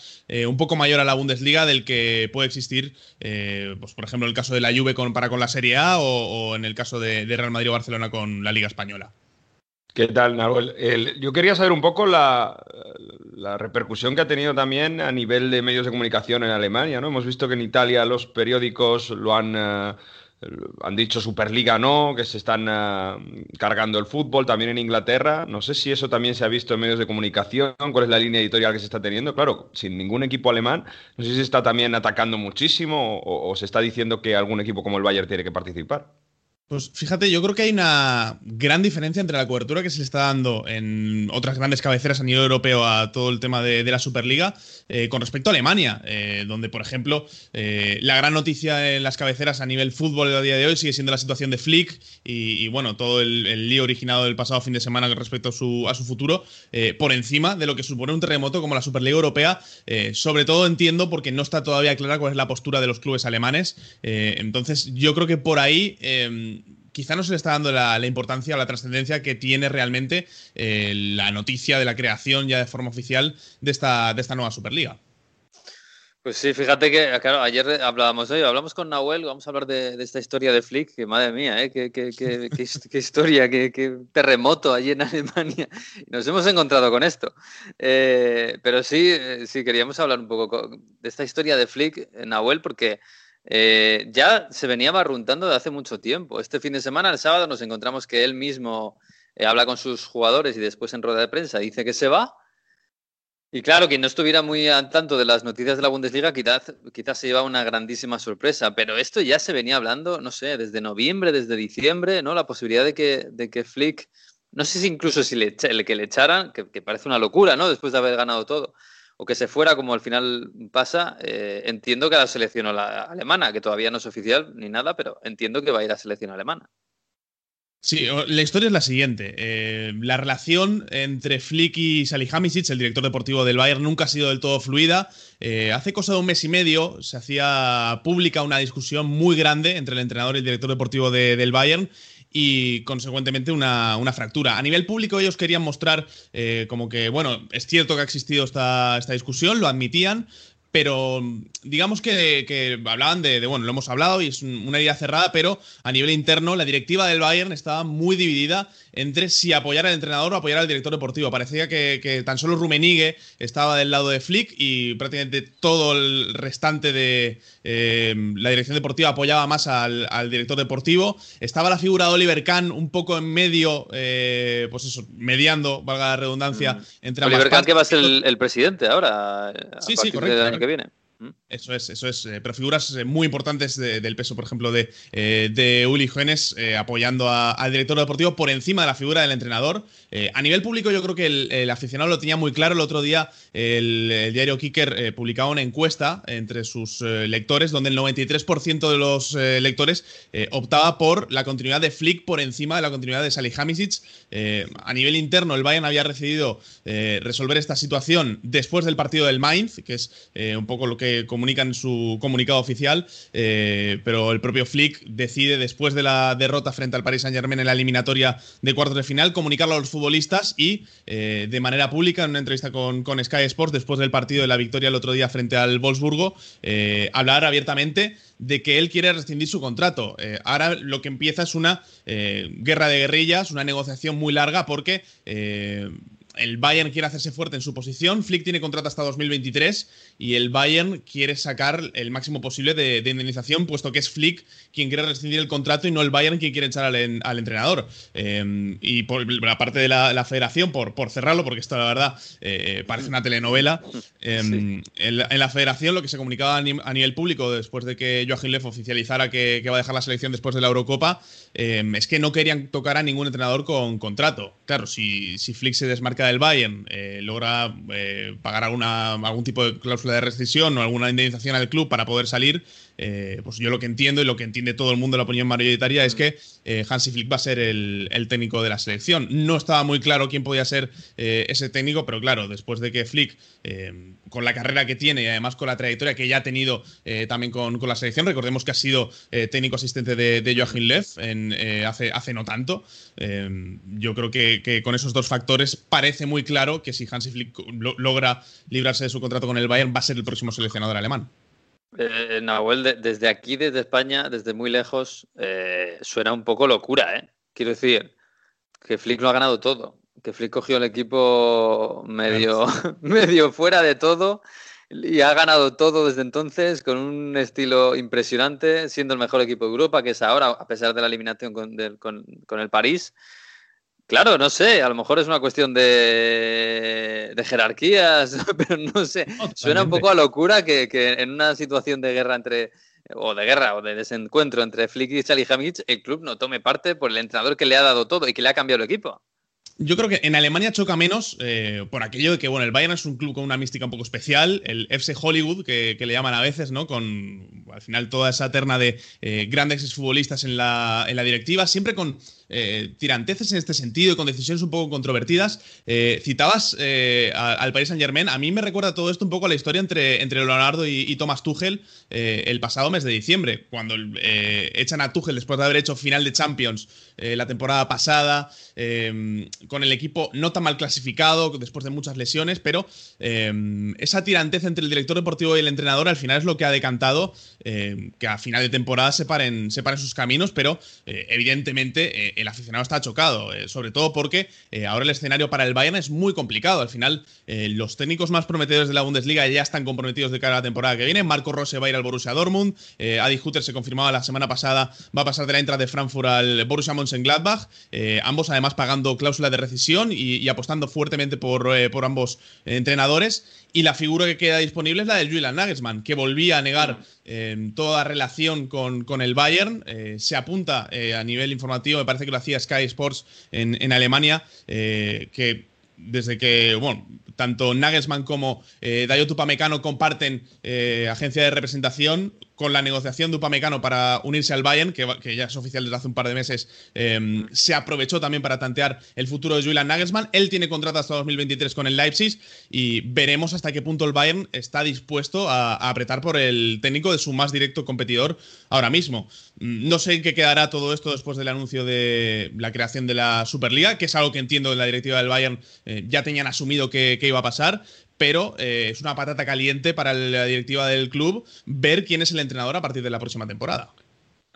un poco mayor a la Bundesliga del que puede existir, pues, por ejemplo, en el caso de la Juve con, para con la Serie A o, en el caso de Real Madrid o Barcelona con la Liga Española. ¿Qué tal, Nahuel? yo quería saber un poco la, repercusión que ha tenido también a nivel de medios de comunicación en Alemania. ¿no? Hemos visto que en Italia los periódicos lo han, eh, han dicho Superliga no, que se están eh, cargando el fútbol, también en Inglaterra. No sé si eso también se ha visto en medios de comunicación, cuál es la línea editorial que se está teniendo. Claro, sin ningún equipo alemán, no sé si se está también atacando muchísimo o se está diciendo que algún equipo como el Bayern tiene que participar. Pues fíjate, yo creo que hay una gran diferencia entre la cobertura que se le está dando en otras grandes cabeceras a nivel europeo a todo el tema de, la Superliga eh, con respecto a Alemania, eh, donde, por ejemplo, eh, la gran noticia en las cabeceras a nivel fútbol a día de hoy sigue siendo la situación de Flick y, bueno, todo el, lío originado del pasado fin de semana con respecto a su, a su futuro, por encima de lo que supone un terremoto como la Superliga Europea. sobre todo entiendo porque no está todavía clara cuál es la postura de los clubes alemanes. entonces, yo creo que por ahí quizá no se le está dando la, importancia o la trascendencia que tiene realmente eh, la noticia de la creación ya de forma oficial de esta, de esta nueva Superliga. Pues sí, fíjate que, claro, ayer hablábamos de hablamos con Nahuel, vamos a hablar de, esta historia de Flick, que madre mía, ¿eh? qué, historia, qué, terremoto allí en Alemania. Nos hemos encontrado con esto. Eh, pero sí, eh, sí, queríamos hablar un poco de esta historia de Flick, Nahuel, porque eh, ya se venía barruntando de hace mucho tiempo. Este fin de semana, el sábado, nos encontramos que él mismo eh, habla con sus jugadores y después en rueda de prensa dice que se va. Y claro, quien no estuviera muy al tanto de las noticias de la Bundesliga quizás, quizás se lleva una grandísima sorpresa, pero esto ya se venía hablando, no sé, desde noviembre, desde diciembre, ¿no? La posibilidad de que, de que Flick, no sé si incluso si le, que le echaran, que, que parece una locura, ¿no? Después de haber ganado todo, que se fuera como al final pasa, eh, entiendo que la selección alemana, que todavía no es oficial ni nada, pero entiendo que va a ir a selección alemana. Sí, la historia es la siguiente. Eh, la relación entre Flick y Salihamidzic, el director deportivo del Bayern, nunca ha sido del todo fluida. Eh, hace cosa de un mes y medio se hacía pública una discusión muy grande entre el entrenador y el director deportivo del Bayern y consecuentemente una, fractura. A nivel público ellos querían mostrar eh, como que, bueno, es cierto que ha existido esta, esta discusión, lo admitían, pero digamos que, hablaban de, bueno, lo hemos hablado y es una idea cerrada, pero a nivel interno la directiva del Bayern estaba muy dividida entre si apoyar al entrenador o apoyar al director deportivo. Parecía que, tan solo Rumenigue estaba del lado de Flick y prácticamente todo el restante de eh, la dirección deportiva apoyaba más al, director deportivo. Estaba la figura de Oliver Kahn un poco en medio, eh, pues eso, mediando, valga la redundancia, mm. entre Oliver Kahn que va a ser el, presidente ahora. Sí, sí, correcto viene. Eso es, eso es. Eh, pero figuras eh, muy importantes del peso, por ejemplo, de, eh, de Uli Jones apoyando al director deportivo por encima de la figura del entrenador. a nivel público, yo creo que el, aficionado lo tenía muy claro. El otro día, el, diario Kicker publicaba una encuesta entre sus lectores, donde el 93% de los lectores optaba por la continuidad de Flick por encima de la continuidad de Salihamidzic. a nivel interno, el Bayern había decidido resolver esta situación después del partido del Mainz, que es un poco lo que comunican en su comunicado oficial, eh, pero el propio Flick decide, después de la derrota frente al Paris Saint-Germain en la eliminatoria de cuartos de final, comunicarlo a los futbolistas y eh, de manera pública, en una entrevista con, Sky Sports, después del partido de la victoria el otro día frente al Wolfsburgo, eh, hablar abiertamente de que él quiere rescindir su contrato. ahora lo que empieza es una guerra de guerrillas, una negociación muy larga porque el Bayern quiere hacerse fuerte en su posición. Flick tiene contrato hasta 2023 y el Bayern quiere sacar el máximo posible de, indemnización, puesto que es Flick quien quiere rescindir el contrato y no el Bayern quien quiere echar al, entrenador. Em, y por la parte de la, federación, por, por, cerrarlo, porque esto la verdad eh, parece una telenovela, em, en, la, federación lo que se comunicaba a, nivel público después de que Joachim Leff oficializara que, va a dejar la selección después de la Eurocopa, em, es que no querían tocar a ningún entrenador con contrato. Claro, si, si Flick se desmarca del Bayern, eh, logra eh, pagar alguna, algún tipo de cláusula de rescisión o alguna indemnización al club para poder salir, eh, pues yo lo que entiendo y lo que entiende todo el mundo, la opinión mayoritaria, es que eh, Hansi Flick va a ser el, técnico de la selección. No estaba muy claro quién podía ser eh, ese técnico, pero claro, después de que Flick, con la carrera que tiene y además con la trayectoria que ya ha tenido también con, la selección, recordemos que ha sido técnico asistente de, de Joachim Lev en, hace, hace no tanto. yo creo que, con esos dos factores parece muy claro que si Hansi Flick logra librarse de su contrato con el Bayern, va a ser el próximo seleccionador alemán. Eh, Nahuel, desde aquí, desde España, desde muy lejos, eh, suena un poco locura, ¿eh? Quiero decir, que Flick lo ha ganado todo, que Flick cogió el equipo medio, medio fuera de todo y ha ganado todo desde entonces con un estilo impresionante, siendo el mejor equipo de Europa, que es ahora, a pesar de la eliminación con, con el París. Claro, no sé, a lo mejor es una cuestión de, jerarquías, pero no sé. Suena un poco a locura que, en una situación de guerra entre o de guerra o de desencuentro entre Flick y Salihamidzic, el club no tome parte por el entrenador que le ha dado todo y que le ha cambiado el equipo. Yo creo que en Alemania choca menos eh, por aquello de que, bueno, el Bayern es un club con una mística un poco especial, el FC Hollywood, que, le llaman a veces, ¿no? Con al final toda esa terna de eh, grandes exfutbolistas en la, en la directiva, siempre con eh, tiranteces en este sentido y con decisiones un poco controvertidas. Eh, citabas eh, al Paris Saint Germain. A mí me recuerda todo esto un poco a la historia entre, entre Leonardo y, Thomas Tuchel el pasado mes de diciembre, cuando echan a Tuchel después de haber hecho final de Champions la temporada pasada, con el equipo no tan mal clasificado, después de muchas lesiones, pero esa tirantez entre el director deportivo y el entrenador al final es lo que ha decantado que a final de temporada se separen, separen sus caminos, pero evidentemente el aficionado está chocado, eh, sobre todo porque eh, ahora el escenario para el Bayern es muy complicado. Al final, eh, los técnicos más prometedores de la Bundesliga ya están comprometidos de cara a la temporada que viene. Marco Rose va a ir al Borussia Dortmund, Adi Hutter se confirmaba la semana pasada, va a pasar de la entrada de Frankfurt al Borussia Mönchengladbach, ambos además pagando cláusula de rescisión y, apostando fuertemente por, por ambos entrenadores. Y la figura que queda disponible es la de Julian Nagelsmann, que volvía a negar eh, toda relación con, el Bayern. Eh, se apunta eh, a nivel informativo, me parece que lo hacía Sky Sports en, en Alemania, que desde que, bueno, tanto Nagelsmann como eh, Dayo Tupamecano comparten agencia de representación, con la negociación de Upamecano para unirse al Bayern, que, ya es oficial desde hace un par de meses, em, se aprovechó también para tantear el futuro de Julian Nagelsmann. Él tiene contrato hasta 2023 con el Leipzig y veremos hasta qué punto el Bayern está dispuesto a, apretar por el técnico de su más directo competidor ahora mismo. Mm, no sé en qué quedará todo esto después del anuncio de la creación de la Superliga, que es algo que entiendo de la directiva del Bayern eh, ya tenían asumido que iba a pasar pero eh, es una patata caliente para la directiva del club ver quién es el entrenador a partir de la próxima temporada.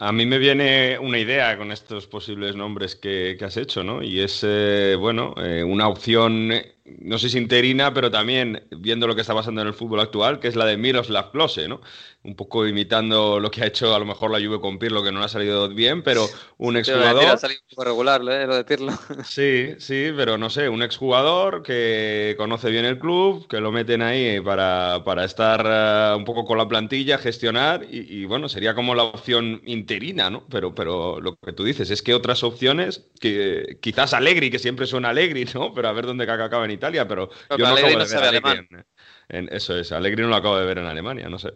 A mí me viene una idea con estos posibles nombres que, has hecho, ¿no? Y es, eh, bueno, eh, una opción no sé si interina, pero también viendo lo que está pasando en el fútbol actual, que es la de Miroslav Klose, ¿no? Un poco imitando lo que ha hecho a lo mejor la Juve con Pirlo, que no ha salido bien, pero un exjugador... Ha salido un poco regular, ¿eh? lo de Pirlo. Sí, sí, pero no sé, un exjugador que conoce bien el club, que lo meten ahí para, estar eh, un poco con la plantilla, gestionar, y, bueno, sería como la opción interina, ¿no? Pero, pero lo que tú dices es que otras opciones, que quizás Alegri, que siempre suena Alegri, ¿no? Pero a ver dónde caca acaba en Italia, pero, yo no acabo de ver alemán. eso es, Alegri no lo acabo de ver en Alemania, no sé.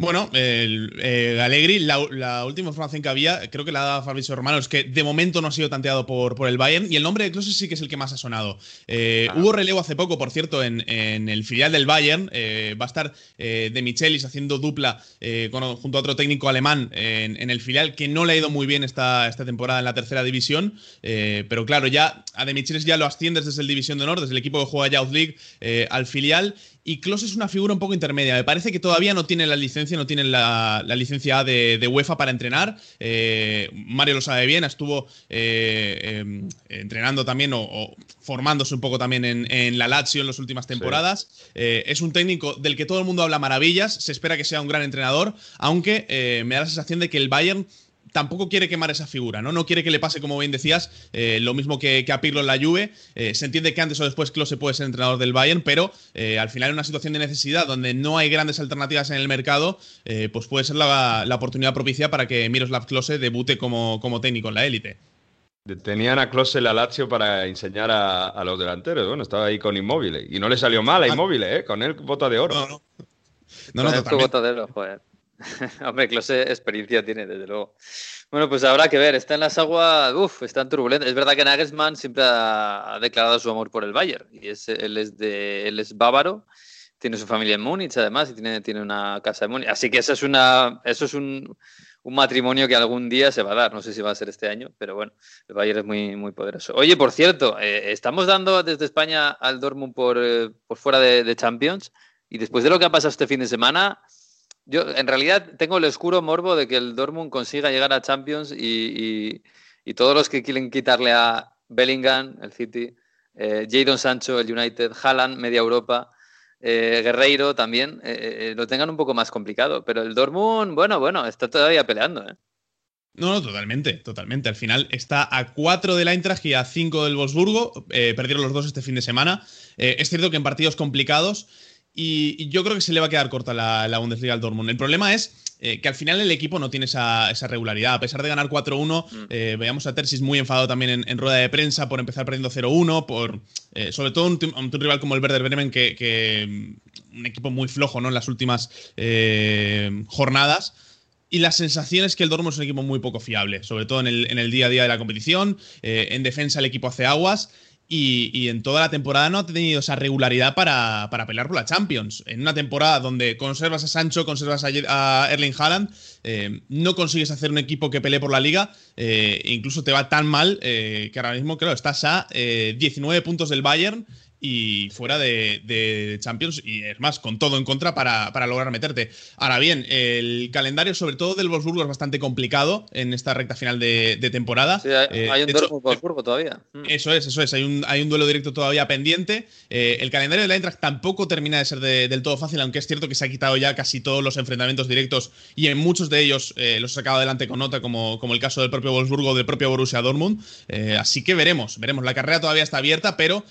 Bueno, el, eh, Allegri, la, última información que había, creo que la ha dado Fabrizio Romano, es que de momento no ha sido tanteado por, por el Bayern y el nombre de Klose sí que es el que más ha sonado. Eh, ah. Hubo relevo hace poco, por cierto, en, el filial del Bayern. Eh, va a estar De Michelis haciendo dupla junto a otro técnico alemán en, el filial que no le ha ido muy bien esta, esta temporada en la tercera división. pero claro, ya a De Michelis ya lo asciendes desde el División de Honor, desde el equipo que juega Youth League al filial y Klose es una figura un poco intermedia. Me parece que todavía no tiene la licencia, no tiene la, licencia de, UEFA para entrenar. Eh, Mario lo sabe bien, estuvo eh, em, entrenando también o, formándose un poco también en, la Lazio en las últimas temporadas. Eh, es un técnico del que todo el mundo habla maravillas. Se espera que sea un gran entrenador, aunque me da la sensación de que el Bayern tampoco quiere quemar esa figura, ¿no? No quiere que le pase, como bien decías, eh, lo mismo que, a Pirlo en la Juve. Eh, se entiende que antes o después Klose puede ser entrenador del Bayern, pero eh, al final en una situación de necesidad donde no hay grandes alternativas en el mercado, pues puede ser la, oportunidad propicia para que Miroslav Klose debute como, como técnico en la élite. Tenían a Klose la Lazio para enseñar a, los delanteros. Bueno, estaba ahí con Inmóvil. Y no le salió mal a ah. Inmóvil, ¿eh? Con él bota de oro. No, no. No, no, bota de oro, joder. Hombre, Klose experiencia tiene, desde luego. Bueno, pues habrá que ver. Está en las aguas, uff, están turbulentas. Es verdad que Nagelsmann siempre ha, declarado su amor por el Bayern. Y es, él, es de, él es bávaro, tiene su familia en Múnich además y tiene, tiene una casa en Múnich. Así que eso es, una, eso es un, un matrimonio que algún día se va a dar. No sé si va a ser este año, pero bueno, el Bayern es muy, muy poderoso. Oye, por cierto, eh, estamos dando desde España al Dortmund por, eh, por fuera de, de Champions. Y después de lo que ha pasado este fin de semana, yo en realidad tengo el oscuro morbo de que el Dortmund consiga llegar a Champions y, todos los que quieren quitarle a Bellingham, el City, eh, Jadon Sancho, el United, Haaland, media Europa, eh, Guerreiro también, eh, lo tengan un poco más complicado. Pero el Dortmund, bueno, bueno, está todavía peleando. No, no, totalmente, totalmente. Al final está a 4 del Eintracht y a 5 del Wolfsburgo. perdieron los dos este fin de semana. es cierto que en partidos complicados y, yo creo que se le va a quedar corta la, Bundesliga al Dortmund. El problema es eh, que al final el equipo no tiene esa, regularidad. A pesar de ganar 4-1, mm. eh, veíamos a Tersis muy enfadado también en, rueda de prensa por empezar perdiendo 0-1, por eh, sobre todo un, un, rival como el Werder Bremen, que, mm, un equipo muy flojo ¿no? en las últimas jornadas. Y la sensación es que el Dortmund es un equipo muy poco fiable, sobre todo en el, en el día a día de la competición. en defensa el equipo hace aguas. Y, en toda la temporada no ha tenido esa regularidad para, pelear por la Champions. En una temporada donde conservas a Sancho, conservas a, Erling Haaland, eh, no consigues hacer un equipo que pelee por la liga, eh, incluso te va tan mal eh, que ahora mismo, creo, estás a 19 puntos del Bayern y fuera de, Champions y es más, con todo en contra para, lograr meterte. Ahora bien, el calendario sobre todo del Wolfsburgo es bastante complicado en esta recta final de, temporada. Sí, hay, un duelo con Wolfsburgo todavía. Mm. Eso es, eso es, hay un, hay un duelo directo todavía pendiente. Eh, el calendario de la Eintracht tampoco termina de ser del todo fácil, aunque es cierto que se ha quitado ya casi todos los enfrentamientos directos y en muchos de ellos eh, los ha sacado adelante con nota, como, como el caso del propio Wolfsburgo, del propio Borussia Dortmund. Eh, así que veremos, veremos. La carrera todavía está abierta, pero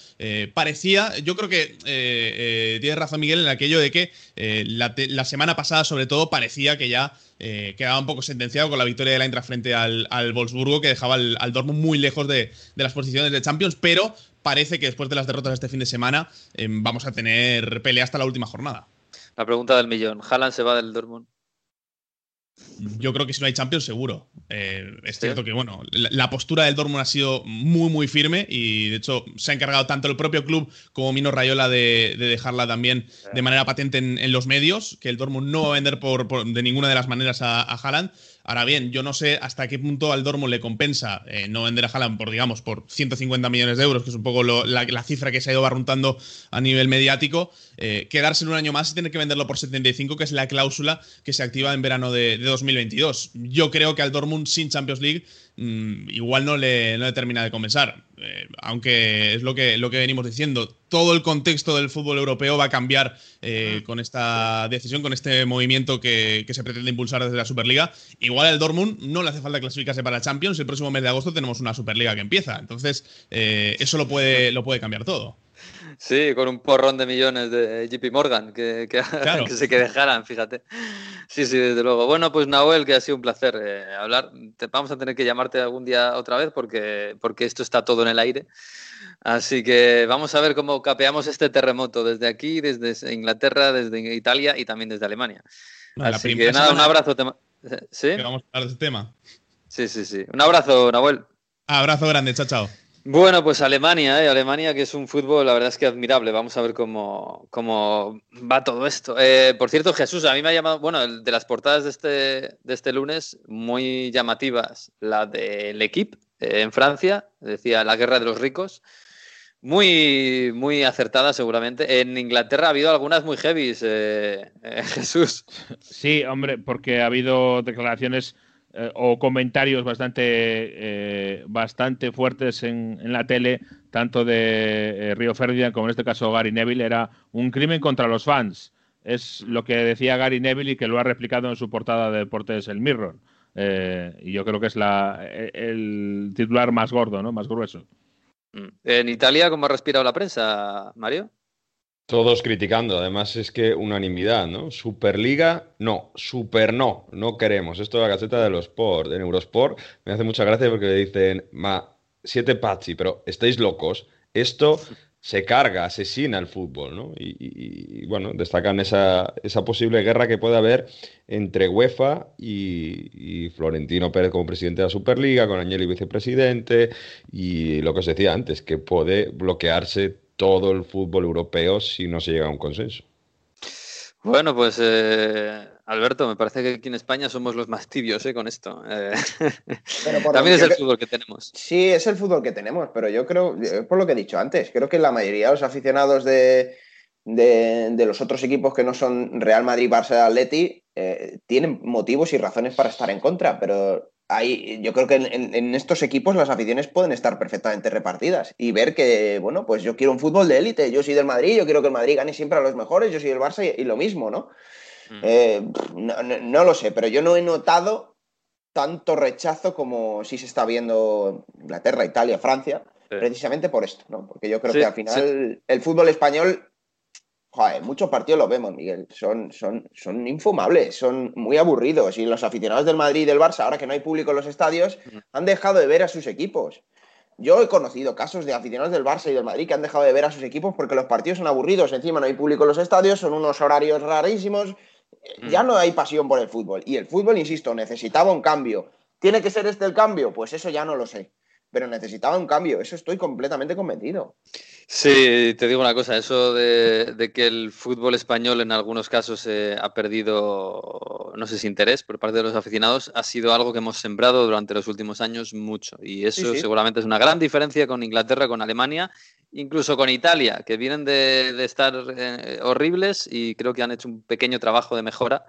parece yo creo que eh, eh, tiene razón Miguel en aquello de que eh, la, semana pasada sobre todo parecía que ya quedaba un poco sentenciado con la victoria de la Eintracht frente al, al Wolfsburgo que dejaba al, Dortmund muy lejos de, las posiciones de Champions, pero parece que después de las derrotas de este fin de semana vamos a tener pelea hasta la última jornada. La pregunta del millón, ¿Haaland se va del Dortmund? Yo creo que si no hay Champions, seguro. Eh, es cierto que, bueno, la, postura del Dortmund ha sido muy, muy firme y, de hecho, se ha encargado tanto el propio club como Mino Rayola de, dejarla también de manera patente en, los medios, que el Dortmund no va a vender por, de ninguna de las maneras a, a Haaland. Ahora bien, yo no sé hasta qué punto al Dortmund le compensa eh, no vender a Haaland por, digamos, por 150 millones de euros, que es un poco la, cifra que se ha ido barruntando a nivel mediático, eh, quedarse en un año más y tener que venderlo por 75, que es la cláusula que se activa en verano de, 2022. Yo creo que al Dortmund sin Champions League mm, igual no le, no termina de compensar, eh, aunque es lo que, lo que venimos diciendo todo el contexto del fútbol europeo va a cambiar eh, con esta decisión, con este movimiento que, se pretende impulsar desde la Superliga. Igual al Dortmund no le hace falta clasificarse para Champions. El próximo mes de agosto tenemos una Superliga que empieza. Entonces, eso lo puede, lo puede cambiar todo. Sí, con un porrón de millones de JP Morgan que, que, se que dejaran, fíjate. Sí, sí, desde luego. Bueno, pues Nahuel, que ha sido un placer eh, hablar. vamos a tener que llamarte algún día otra vez porque, porque esto está todo en el aire. Así que vamos a ver cómo capeamos este terremoto desde aquí, desde Inglaterra, desde Italia y también desde Alemania. Así que nada, un abrazo. ¿Sí? vamos a hablar de este tema. Sí, sí, sí. Un abrazo, Nahuel. Abrazo grande, chao, chao. Bueno, pues Alemania, ¿eh? Alemania que es un fútbol, la verdad es que admirable. Vamos a ver cómo, cómo va todo esto. Eh, por cierto, Jesús, a mí me ha llamado, bueno, de las portadas de este, de este lunes, muy llamativas, la del equipo eh, en Francia, decía la guerra de los ricos. Muy, muy acertada seguramente. En Inglaterra ha habido algunas muy heavies, eh, Jesús. Sí, hombre, porque ha habido declaraciones eh, o comentarios bastante, eh, bastante fuertes en, la tele, tanto de eh, Río Ferdinand como en este caso Gary Neville, era un crimen contra los fans. Es lo que decía Gary Neville y que lo ha replicado en su portada de Deportes El Mirror. y yo creo que es la, el titular más gordo, ¿no? Más grueso. Mm. ¿En Italia cómo ha respirado la prensa, Mario? Todos criticando, además es que unanimidad, ¿no? Superliga, no, super no, no queremos. Esto es la caseta de los Sport, en Eurosport. Me hace mucha gracia porque le dicen, ma, siete pazzi, pero estáis locos. Esto se carga, asesina el fútbol, ¿no? Y, bueno, destacan esa, esa, posible guerra que puede haber entre UEFA y, Florentino Pérez como presidente de la Superliga, con Agnelli vicepresidente, y lo que os decía antes, que puede bloquearse todo el fútbol europeo si no se llega a un consenso. Bueno, pues eh, Alberto, me parece que aquí en España somos los más tibios ¿eh? con esto. Eh, también es el fútbol que tenemos. Sí, es el fútbol que tenemos, pero yo creo, eh, por lo que he dicho antes, creo que la mayoría de los aficionados de, de, los otros equipos que no son Real Madrid, Barça, Atleti, tienen motivos y razones para estar en contra, pero hay, yo creo que en, en, estos equipos las aficiones pueden estar perfectamente repartidas y ver que, bueno, pues yo quiero un fútbol de élite, yo soy del Madrid, yo quiero que el Madrid gane siempre a los mejores, yo soy del Barça y lo mismo, ¿no? Mm. Eh, no, lo sé, pero yo no he notado tanto rechazo como si se está viendo Inglaterra, Italia, Francia, precisamente por esto, ¿no? Porque yo creo que al final el fútbol español, joder, muchos partidos lo vemos, Miguel, son, son, son infumables, son muy aburridos y los aficionados del Madrid y del Barça, ahora que no hay público en los estadios, han dejado de ver a sus equipos. Yo he conocido casos de aficionados del Barça y del Madrid que han dejado de ver a sus equipos porque los partidos son aburridos, encima no hay público en los estadios, son unos horarios rarísimos, Mm. ya no hay pasión por el fútbol. Y el fútbol, insisto, necesitaba un cambio. ¿Tiene que ser este el cambio? Pues eso ya no lo sé. Pero necesitaba un cambio, eso estoy completamente convencido. Sí, te digo una cosa, eso de, que el fútbol español en algunos casos eh, ha perdido, no sé si interés por parte de los aficionados, ha sido algo que hemos sembrado durante los últimos años mucho. Y eso seguramente es una gran diferencia con Inglaterra, con Alemania, incluso con Italia, que vienen de, estar eh, horribles y creo que han hecho un pequeño trabajo de mejora.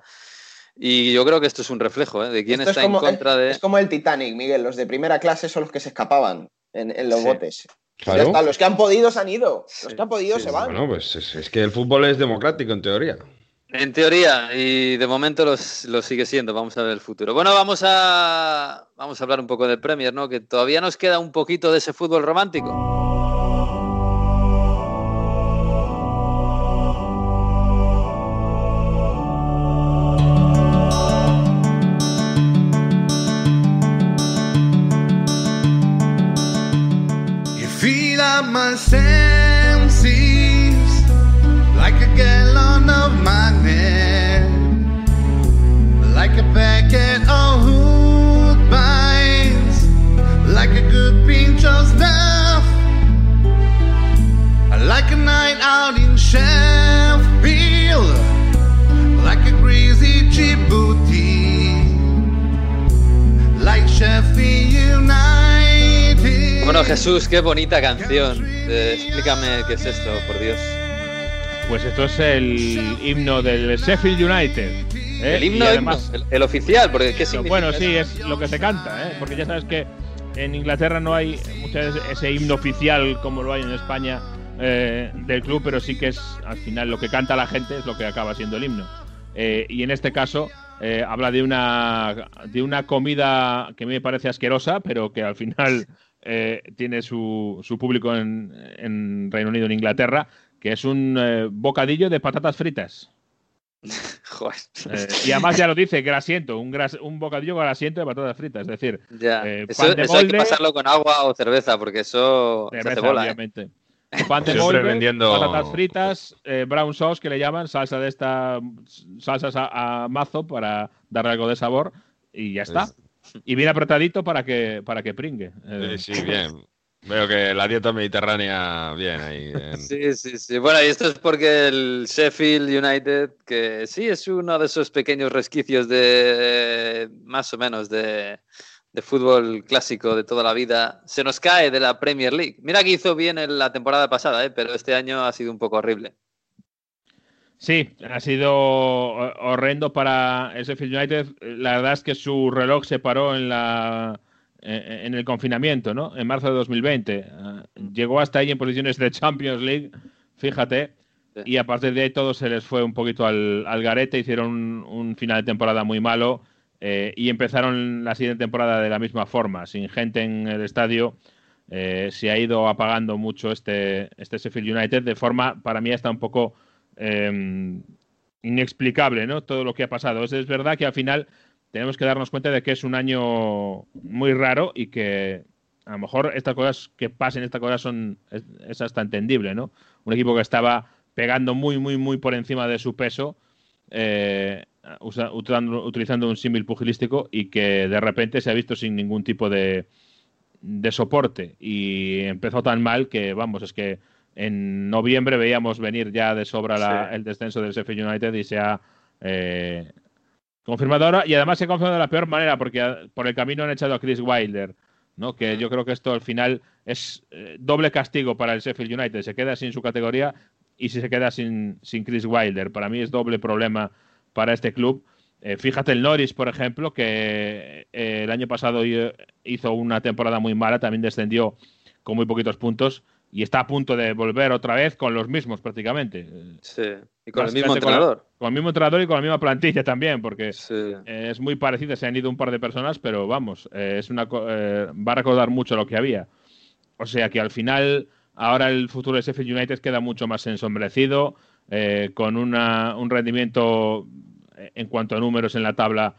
Y yo creo que esto es un reflejo ¿eh? de quién está en contra de. Es como el Titanic, Miguel. Los de primera clase son los que se escapaban en, los botes. Claro. los que han podido se han ido. Los que han podido se van. Bueno, pues es, que el fútbol es democrático en teoría. En teoría, y de momento lo sigue siendo. Vamos a ver el futuro. Bueno, vamos a, vamos a hablar un poco del Premier, ¿no? Que todavía nos queda un poquito de ese fútbol romántico. My Jesús, qué bonita canción. Eh, explícame qué es esto, por Dios. Pues esto es el himno del Sheffield United. ¿eh? El himno, además, el, oficial, porque ¿qué significa? Bueno, sí, es lo que se canta, ¿eh? porque ya sabes que en Inglaterra no hay muchas veces ese himno oficial como lo hay en España del club, pero sí que es al final lo que canta la gente es lo que acaba siendo el himno. y en este caso habla de una, de una comida que me parece asquerosa, pero que al final eh, tiene su, su público en, Reino Unido, en Inglaterra, que es un eh, bocadillo de patatas fritas. Joder. Eh, y además ya lo dice, grasiento, un, un bocadillo grasiento de patatas fritas. Es decir, ya. eso, hay que pasarlo con agua o cerveza, porque eso cerveza, se bola, obviamente. Pan de molde, vendiendo... patatas fritas, brown sauce que le llaman, salsa de esta, salsas a, mazo para darle algo de sabor y ya está. Y bien apretadito para que, para que pringue. Eh, sí, bien. Veo que la dieta mediterránea, bien ahí. Sí, sí, sí. Bueno, y esto es porque el Sheffield United, que sí es uno de esos pequeños resquicios de, más o menos, de, de fútbol clásico de toda la vida, se nos cae de la Premier League. Mira que hizo bien en la temporada pasada, ¿eh? pero este año ha sido un poco horrible. Sí, ha sido horrendo para el Sheffield United. La verdad es que su reloj se paró en la en el confinamiento, ¿no? En marzo de 2020. Ah, llegó hasta ahí en posiciones de Champions League, fíjate. Y a partir de ahí todo se les fue un poquito al, garete, hicieron un, final de temporada muy malo eh, y empezaron la siguiente temporada de la misma forma, sin gente en el estadio. Eh, se ha ido apagando mucho este, este Sheffield United de forma, para mí, está un poco Em, inexplicable, ¿no? Todo lo que ha pasado. Es, verdad que al final tenemos que darnos cuenta de que es un año muy raro y que a lo mejor estas cosas que pasen, estas cosas son, es, hasta entendible, ¿no? Un equipo que estaba pegando muy, muy, muy por encima de su peso, eh, utilizando, un símil pugilístico y que de repente se ha visto sin ningún tipo de soporte y empezó tan mal que, vamos, es que en noviembre veíamos venir ya de sobra el descenso del Sheffield United y se ha eh, confirmado ahora. Y además se ha confirmado de la peor manera porque por el camino han echado a Chris Wilder, ¿no? que yo creo que esto al final es eh, doble castigo para el Sheffield United, se queda sin su categoría y si se queda sin, sin Chris Wilder, para mí es doble problema para este club. Eh, fíjate el Norris, por ejemplo, que el año pasado hizo una temporada muy mala, también descendió con muy poquitos puntos y está a punto de volver otra vez con los mismos prácticamente. Sí, y con el mismo entrenador. Con, el mismo entrenador y con la misma plantilla también, porque es muy parecido, se han ido un par de personas, pero vamos, eh, es una, eh, va a recordar mucho lo que había. O sea que al final, ahora el futuro de Sheffield United queda mucho más ensombrecido, eh, con una, un rendimiento en cuanto a números en la tabla,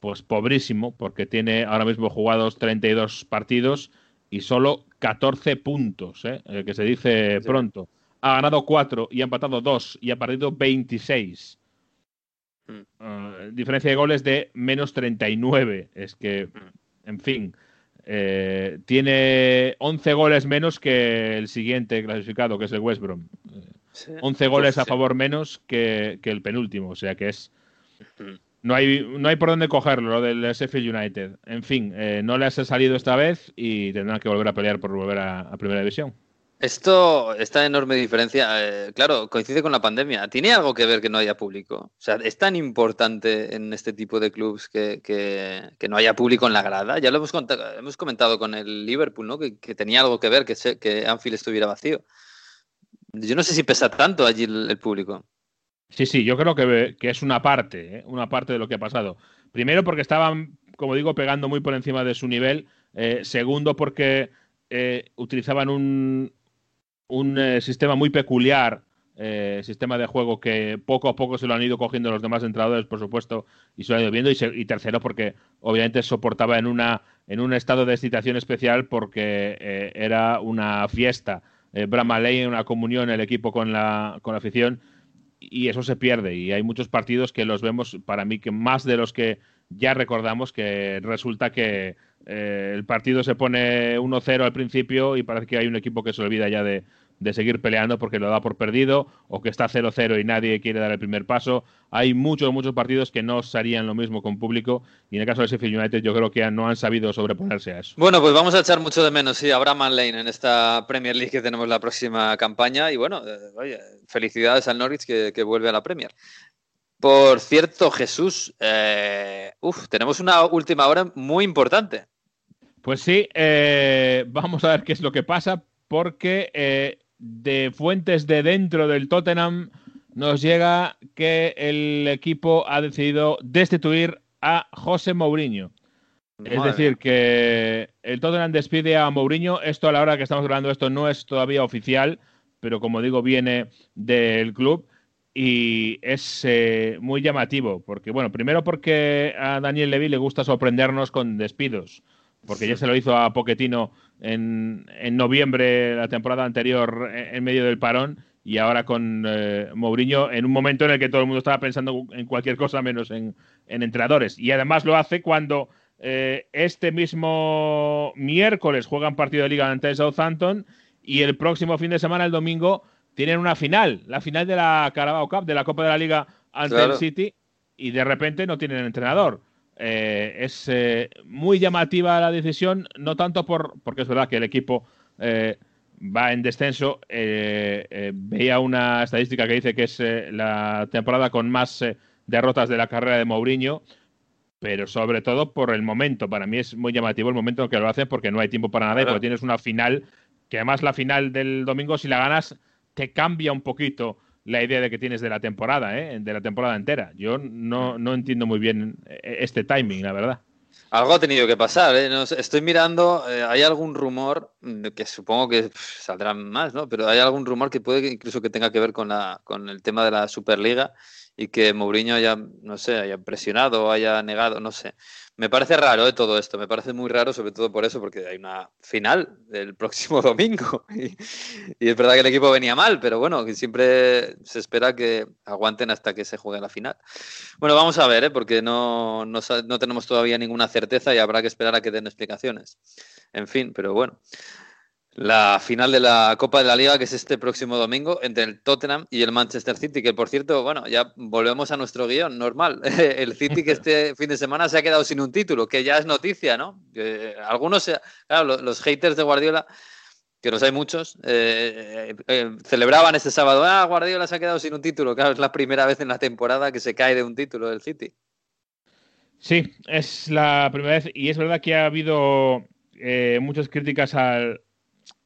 pues pobrísimo, porque tiene ahora mismo jugados 32 partidos y solo 14 puntos, ¿eh? Eh, que se dice pronto. Ha ganado 4 y ha empatado 2 y ha perdido 26. Mm. Ah, diferencia de goles de menos 39. Es que, mm. en fin, eh, tiene 11 goles menos que el siguiente clasificado, que es el West Brom. 11 goles a favor menos que, que, el penúltimo, o sea que es no hay, no hay por dónde cogerlo, lo del Sheffield United. En fin, eh, no le ha salido esta vez y tendrán que volver a pelear por volver a, Primera División. Esto, esta enorme diferencia, eh, claro, coincide con la pandemia. ¿Tiene algo que ver que no haya público? O sea, ¿es tan importante en este tipo de clubes que, que, no haya público en la grada? Ya lo hemos, hemos comentado con el Liverpool, ¿no? Que, tenía algo que ver que, que Anfield estuviera vacío. Yo no sé si pesa tanto allí el público. Sí, sí, yo creo que, es una parte, ¿eh? una parte de lo que ha pasado. Primero porque estaban, como digo, pegando muy por encima de su nivel. Eh, segundo porque eh, utilizaban un, un sistema muy peculiar, sistema de juego que poco a poco se lo han ido cogiendo los demás entrenadores, por supuesto, y se lo han ido viendo. Y, tercero porque obviamente soportaba en, una, en un estado de excitación especial porque era una fiesta. Brahma Ley, una comunión el equipo con la, con la afición y eso se pierde. Y hay muchos partidos que los vemos, para mí, que más de los que ya recordamos, que resulta que eh, el partido se pone 1-0 al principio y parece que hay un equipo que se olvida ya de, de seguir peleando porque lo da por perdido o que está 0-0 y nadie quiere dar el primer paso. Hay muchos, muchos partidos que no serían lo mismo con público y en el caso de Sheffield United yo creo que no han sabido sobreponerse a eso. Bueno, pues vamos a echar mucho de menos, sí, a Bram Lane en esta Premier League que tenemos la próxima campaña y bueno, eh, oye, felicidades al Norwich que, vuelve a la Premier. Por cierto, Jesús, eh, tenemos una última hora muy importante. Pues sí, eh, vamos a ver qué es lo que pasa, porque de fuentes de dentro del Tottenham nos llega que el equipo ha decidido destituir a José Mourinho. Es decir, que el Tottenham despide a Mourinho. Esto a la hora que estamos hablando, esto no es todavía oficial, pero como digo, viene del club y es eh, muy llamativo. Porque, bueno, primero porque a Daniel Levy le gusta sorprendernos con despidos porque ya se lo hizo a Poquetino en, en noviembre la temporada anterior en medio del parón y ahora con eh, Mourinho en un momento en el que todo el mundo estaba pensando en cualquier cosa menos en, entrenadores. Y además lo hace cuando eh, este mismo miércoles juegan partido de liga ante Southampton y el próximo fin de semana, el domingo, tienen una final, la final de la Carabao Cup, de la Copa de la Liga ante el City, y de repente no tienen entrenador. Eh, es eh, muy llamativa la decisión, no tanto por, porque es verdad que el equipo eh, va en descenso. veía una estadística que dice que es la temporada con más derrotas de la carrera de Mourinho, pero sobre todo por el momento. Para mí es muy llamativo el momento en que lo hacen porque no hay tiempo para nada y porque tienes una final que además la final del domingo, si la ganas, te cambia un poquito la idea de que tienes de la temporada, ¿eh? de la temporada entera. Yo no, no entiendo muy bien eh, este timing, la verdad. Algo ha tenido que pasar. ¿eh? estoy mirando, eh, hay algún rumor, que supongo que saldrán más, ¿no? Pero hay algún rumor que puede incluso que tenga que ver con, la, con el tema de la Superliga y que Mourinho haya, no sé, haya presionado, haya negado, no sé. Me parece raro ¿eh? todo esto, me parece muy raro, sobre todo por eso, porque hay una final el próximo domingo. Y, y, es verdad que el equipo venía mal, pero bueno, que siempre se espera que aguanten hasta que se juegue la final. Bueno, vamos a ver, ¿eh? porque no, no, no tenemos todavía ninguna certeza y habrá que esperar a que den explicaciones. En fin, pero bueno la final de la Copa de la Liga, que es este próximo domingo, entre el Tottenham y el Manchester City, que por cierto, bueno, ya volvemos a nuestro guion normal. El City que este fin de semana se ha quedado sin un título, que ya es noticia, ¿no? algunos, claro, los haters de Guardiola, que los hay muchos, eh, eh, eh, celebraban este sábado, ah, Guardiola se ha quedado sin un título. Claro, es la primera vez en la temporada que se cae de un título del City. Sí, es la primera vez y es verdad que ha habido muchas críticas al,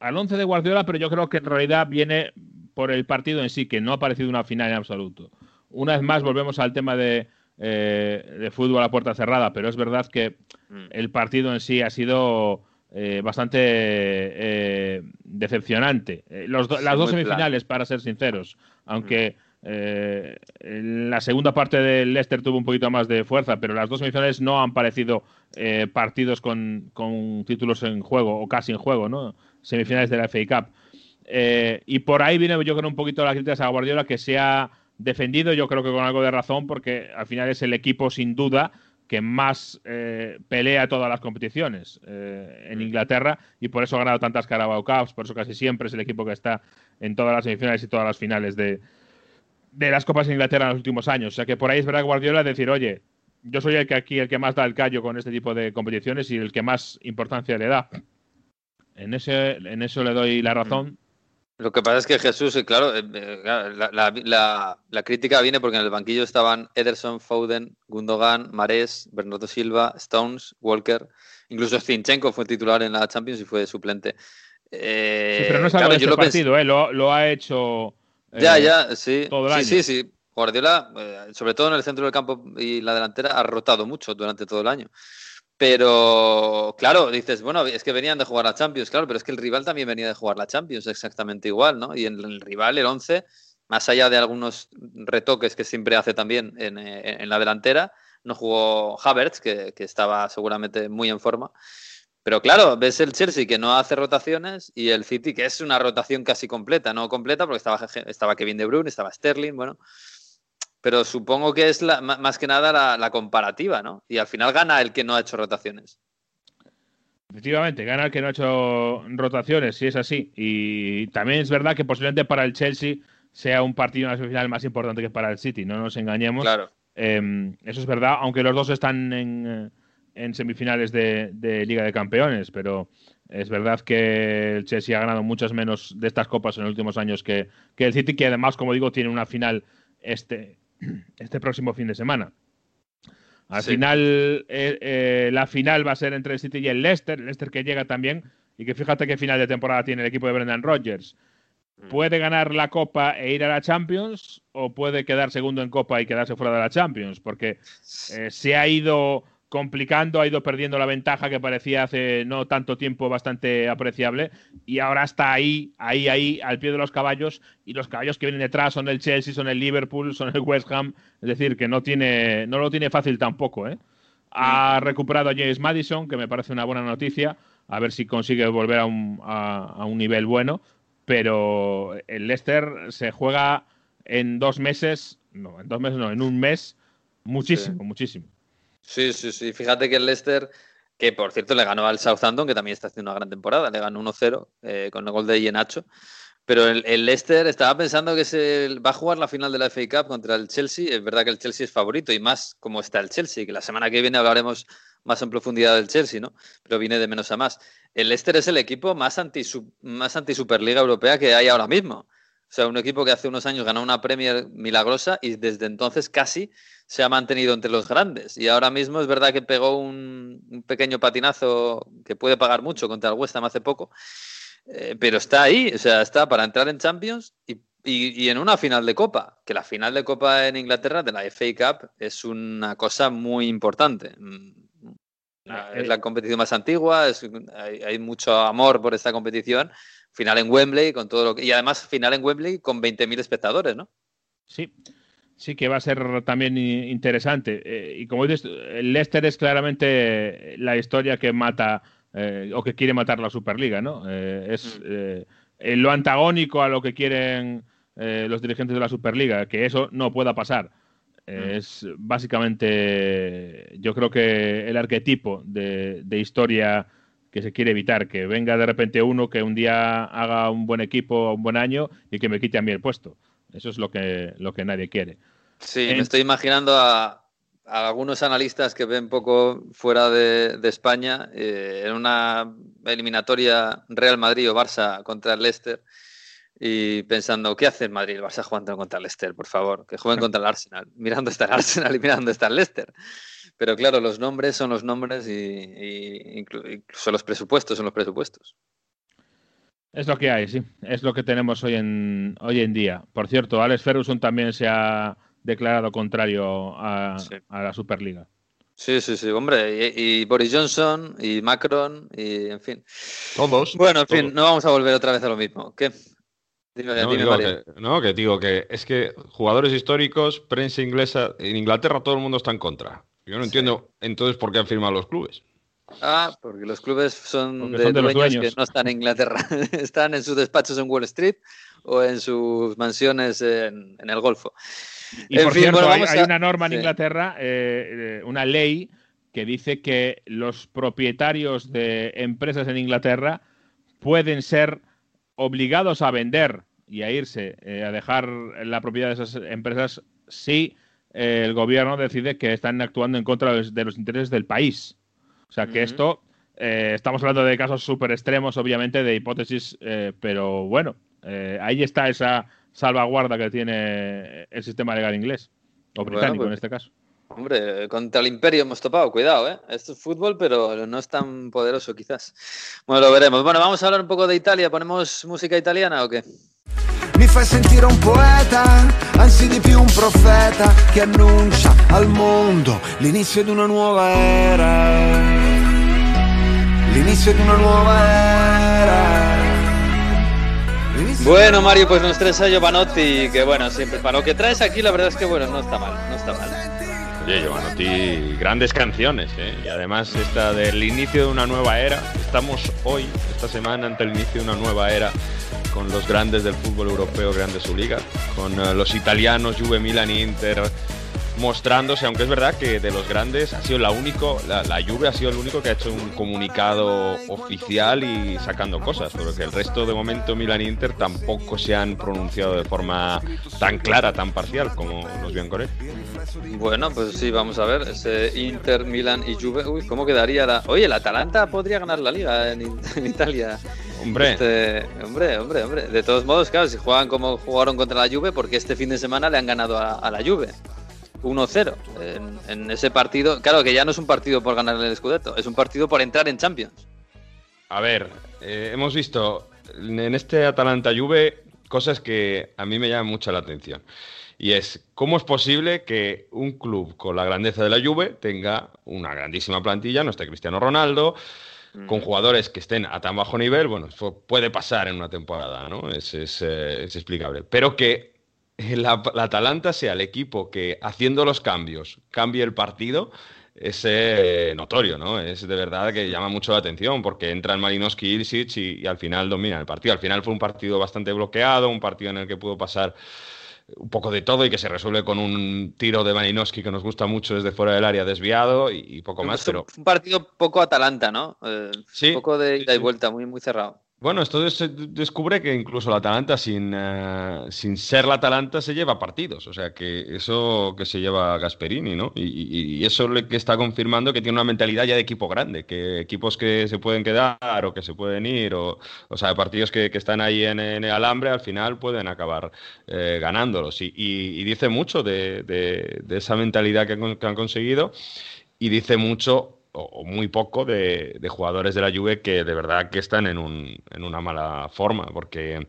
al 11 de Guardiola, pero yo creo que en realidad viene por el partido en sí, que no ha parecido una final en absoluto. Una vez más volvemos al tema de, eh, fútbol a puerta cerrada, pero es verdad que mm. el partido en sí ha sido eh, bastante eh, decepcionante. las dos semifinales, para ser sinceros, aunque mm. la segunda parte del Leicester tuvo un poquito más de fuerza, pero las dos semifinales no han parecido partidos con, con, títulos en juego o casi en juego, ¿no? Semifinales de la FA Cup. Eh, y por ahí viene yo creo un poquito la crítica a Guardiola que se ha defendido, yo creo que con algo de razón, porque al final es el equipo sin duda que más eh, pelea todas las competiciones eh, en Inglaterra y por eso ha ganado tantas Carabao Cups, por eso casi siempre es el equipo que está en todas las semifinales y todas las finales de, de las Copas de Inglaterra en los últimos años. O sea que por ahí es verdad Guardiola decir, oye, yo soy el que aquí el que más da el callo con este tipo de competiciones y el que más importancia le da. En, ese, en eso le doy la razón. Lo que pasa es que Jesús, eh, claro, eh, eh, la, crítica viene porque en el banquillo estaban Ederson, Foden, Gundogan, Marés, Bernardo Silva, Stones, Walker, incluso Zinchenko fue titular en la Champions y fue suplente. sí, pero no es algo de este partido, lo, lo, ha hecho ya, ya, sí. todo el año. Sí, sí, sí. Guardiola, sobre todo en el centro del campo y la delantera, ha rotado mucho durante todo el año. Pero, claro, dices, bueno, es que venían de jugar la Champions, claro, pero es que el rival también venía de jugar la Champions exactamente igual, ¿no? Y en el rival, el 11, más allá de algunos retoques que siempre hace también en, eh, la delantera, no jugó Havertz, que, estaba seguramente muy en forma. Pero claro, ves el Chelsea que no hace rotaciones y el City que es una rotación casi completa, no completa porque estaba, estaba Kevin De Bruyne, estaba Sterling, bueno, pero supongo que es más que nada la, comparativa, ¿no? Y al final gana el que no ha hecho rotaciones. Efectivamente, gana el que no ha hecho rotaciones, si es así. Y también es verdad que posiblemente para el Chelsea sea un partido en la semifinal más importante que para el City, no nos engañemos. Claro. Em, eso es verdad, aunque los dos están en, semifinales de, Liga de Campeones, pero es verdad que el Chelsea ha ganado muchas menos de estas copas en los últimos años que, que el City, que además, como digo, tiene una final este, este próximo fin de semana. Al final, eh, eh, la final va a ser entre el City y el Leicester, el Leicester que llega también, y que fíjate qué final de temporada tiene el equipo de Brendan Rodgers. Mm. ¿Puede ganar la Copa e ir a la Champions? ¿O puede quedar segundo en Copa y quedarse fuera de la Champions? Porque eh, se ha ido complicando, ha ido perdiendo la ventaja que parecía hace no tanto tiempo bastante apreciable y ahora está ahí, ahí, ahí, al pie de los caballos y los caballos que vienen detrás son el Chelsea, son el Liverpool, son el West Ham, es decir, que no, tiene, no lo tiene fácil tampoco. ¿eh? Ha recuperado a James Madison, que me parece una buena noticia, a ver si consigue volver a un, a, un nivel bueno, pero el Leicester se juega en dos meses, no, en dos meses no, en un mes, muchísimo, muchísimo. Sí, sí, sí. Fíjate que el Leicester, que por cierto le ganó al Southampton, que también está haciendo una gran temporada, le ganó 1-0 eh, con el gol de Ienacho. Pero el, Leicester estaba pensando que se va a jugar la final de la FA Cup contra el Chelsea. Es verdad que el Chelsea es favorito y más como está el Chelsea, que la semana que viene hablaremos más en profundidad del Chelsea, ¿no? Pero viene de menos a más. El Leicester es el equipo más anti, más anti Superliga Europea que hay ahora mismo. O sea, un equipo que hace unos años ganó una Premier milagrosa y desde entonces casi se ha mantenido entre los grandes. Y ahora mismo es verdad que pegó un, pequeño patinazo que puede pagar mucho contra el West Ham hace poco, eh, pero está ahí, o sea, está para entrar en Champions y, en una final de Copa, que la final de Copa en Inglaterra de la FA Cup es una cosa muy importante. Mm, es la competición más antigua, hay, hay mucho amor por esta competición final en Wembley, con todo lo que, y además final en Wembley con 20.000 espectadores, ¿no? Sí. sí que va a ser también interesante. Eh, y como dices, el Leicester es claramente la historia que mata eh, o que quiere matar la Superliga, ¿no? Eh, es mm. lo antagónico a lo que quieren los dirigentes de la Superliga, que eso no pueda pasar. Mm. Es básicamente, yo creo que el arquetipo de, de historia que se quiere evitar, que venga de repente uno que un día haga un buen equipo, un buen año y que me quite a mí el puesto. Eso es lo que, lo que nadie quiere. Sí, me estoy imaginando a, algunos analistas que ven poco fuera de, España eh, en una eliminatoria Real Madrid o Barça contra el Leicester y pensando, ¿qué hace el Madrid el Barça jugando contra el Leicester? Por favor, que jueguen contra el Arsenal, mirando está el Arsenal y mirando está el Leicester. Pero claro, los nombres son los nombres y, incluso los presupuestos son los presupuestos. Es lo que hay, sí. Es lo que tenemos hoy en, hoy en día. Por cierto, Alex Ferguson también se ha declarado contrario a, la Superliga. Sí, sí, sí, hombre. Y, Boris Johnson, y Macron, y en fin. Todos. Bueno, en fin, no vamos a volver otra vez a lo mismo. ¿Qué? Dime, no, dime, que, no, que digo que es que jugadores históricos, prensa inglesa, en Inglaterra todo el mundo está en contra. Yo no entiendo entonces por qué han firmado los clubes. Ah, porque los clubes son, de, dueños que no están en Inglaterra, están en sus despachos en Wall Street o en sus mansiones en, el Golfo. Y por cierto, hay, una norma en Inglaterra, eh, eh, una ley que dice que los propietarios de empresas en Inglaterra pueden ser obligados a vender y a irse, eh, a dejar la propiedad de esas empresas si el gobierno decide que están actuando en contra de los intereses del país. O sea que esto, eh, estamos hablando de casos súper extremos, obviamente, de hipótesis, eh, pero bueno, eh, ahí está esa salvaguarda que tiene el sistema legal inglés, o británico en pues, este caso. Hombre, contra el imperio hemos topado, cuidado, ¿eh? Esto es fútbol, pero no es tan poderoso quizás. Bueno, lo veremos. Bueno, vamos a hablar un poco de Italia. ¿Ponemos música italiana o qué? Mi fai sentire un poeta, anzi di più un profeta che annuncia al mondo l'inizio di una nuova era. L'inicio de una nueva era. Bueno, Mario, pues nos traes a Giovanotti, que bueno, siempre para lo que traes aquí, la verdad es que bueno, no está mal, no está mal. Oye, Giovanotti, grandes canciones, ¿eh? Y además esta del inicio de una nueva era. Estamos hoy, esta semana, ante el inicio de una nueva era con los grandes del fútbol europeo, grandes su liga, con uh, los italianos, Juve, Milan, Inter, mostrándose, aunque es verdad que de los grandes ha sido la único, la, la, Juve ha sido el único que ha hecho un comunicado oficial y sacando cosas, porque el resto de momento Milan e Inter tampoco se han pronunciado de forma tan clara, tan parcial como nos vio en Corea. Bueno, pues sí, vamos a ver, ese Inter, Milan y Juve, uy, ¿cómo quedaría la... Oye, el Atalanta podría ganar la liga en, Italia. Hombre. Este, hombre, hombre, hombre. De todos modos, claro, si juegan como jugaron contra la Juve, porque este fin de semana le han ganado a, a la Juve. 1-0 en, ese partido. Claro que ya no es un partido por ganar el Scudetto, es un partido por entrar en Champions. A ver, eh, hemos visto en este Atalanta Juve cosas que a mí me llaman mucho la atención. Y es, ¿cómo es posible que un club con la grandeza de la Juve tenga una grandísima plantilla, no esté Cristiano Ronaldo, con mm. jugadores que estén a tan bajo nivel? Bueno, puede pasar en una temporada, ¿no? Es, es, eh, es explicable. Pero que la, Atalanta sea el equipo que haciendo los cambios cambie el partido, es eh, notorio, ¿no? Es de verdad que llama mucho la atención porque entra el Malinowski y, y, al final domina el partido. Al final fue un partido bastante bloqueado, un partido en el que pudo pasar un poco de todo y que se resuelve con un tiro de Malinowski que nos gusta mucho desde fuera del área desviado y, poco más. Pero... Un partido poco Atalanta, ¿no? Eh, sí. Un poco de ida y vuelta, muy, muy cerrado. Bueno, esto descubre que incluso la Atalanta, sin, eh, sin ser la Atalanta, se lleva partidos. O sea, que eso que se lleva Gasperini, ¿no? Y, eso es lo que está confirmando que tiene una mentalidad ya de equipo grande, que equipos que se pueden quedar o que se pueden ir, o, o sea, partidos que, están ahí en, el alambre, al final pueden acabar eh, ganándolos. Y, dice mucho de, de, esa mentalidad que, que han conseguido y dice mucho o, muy poco de, jugadores de la Juve que de verdad que están en, un, en una mala forma, porque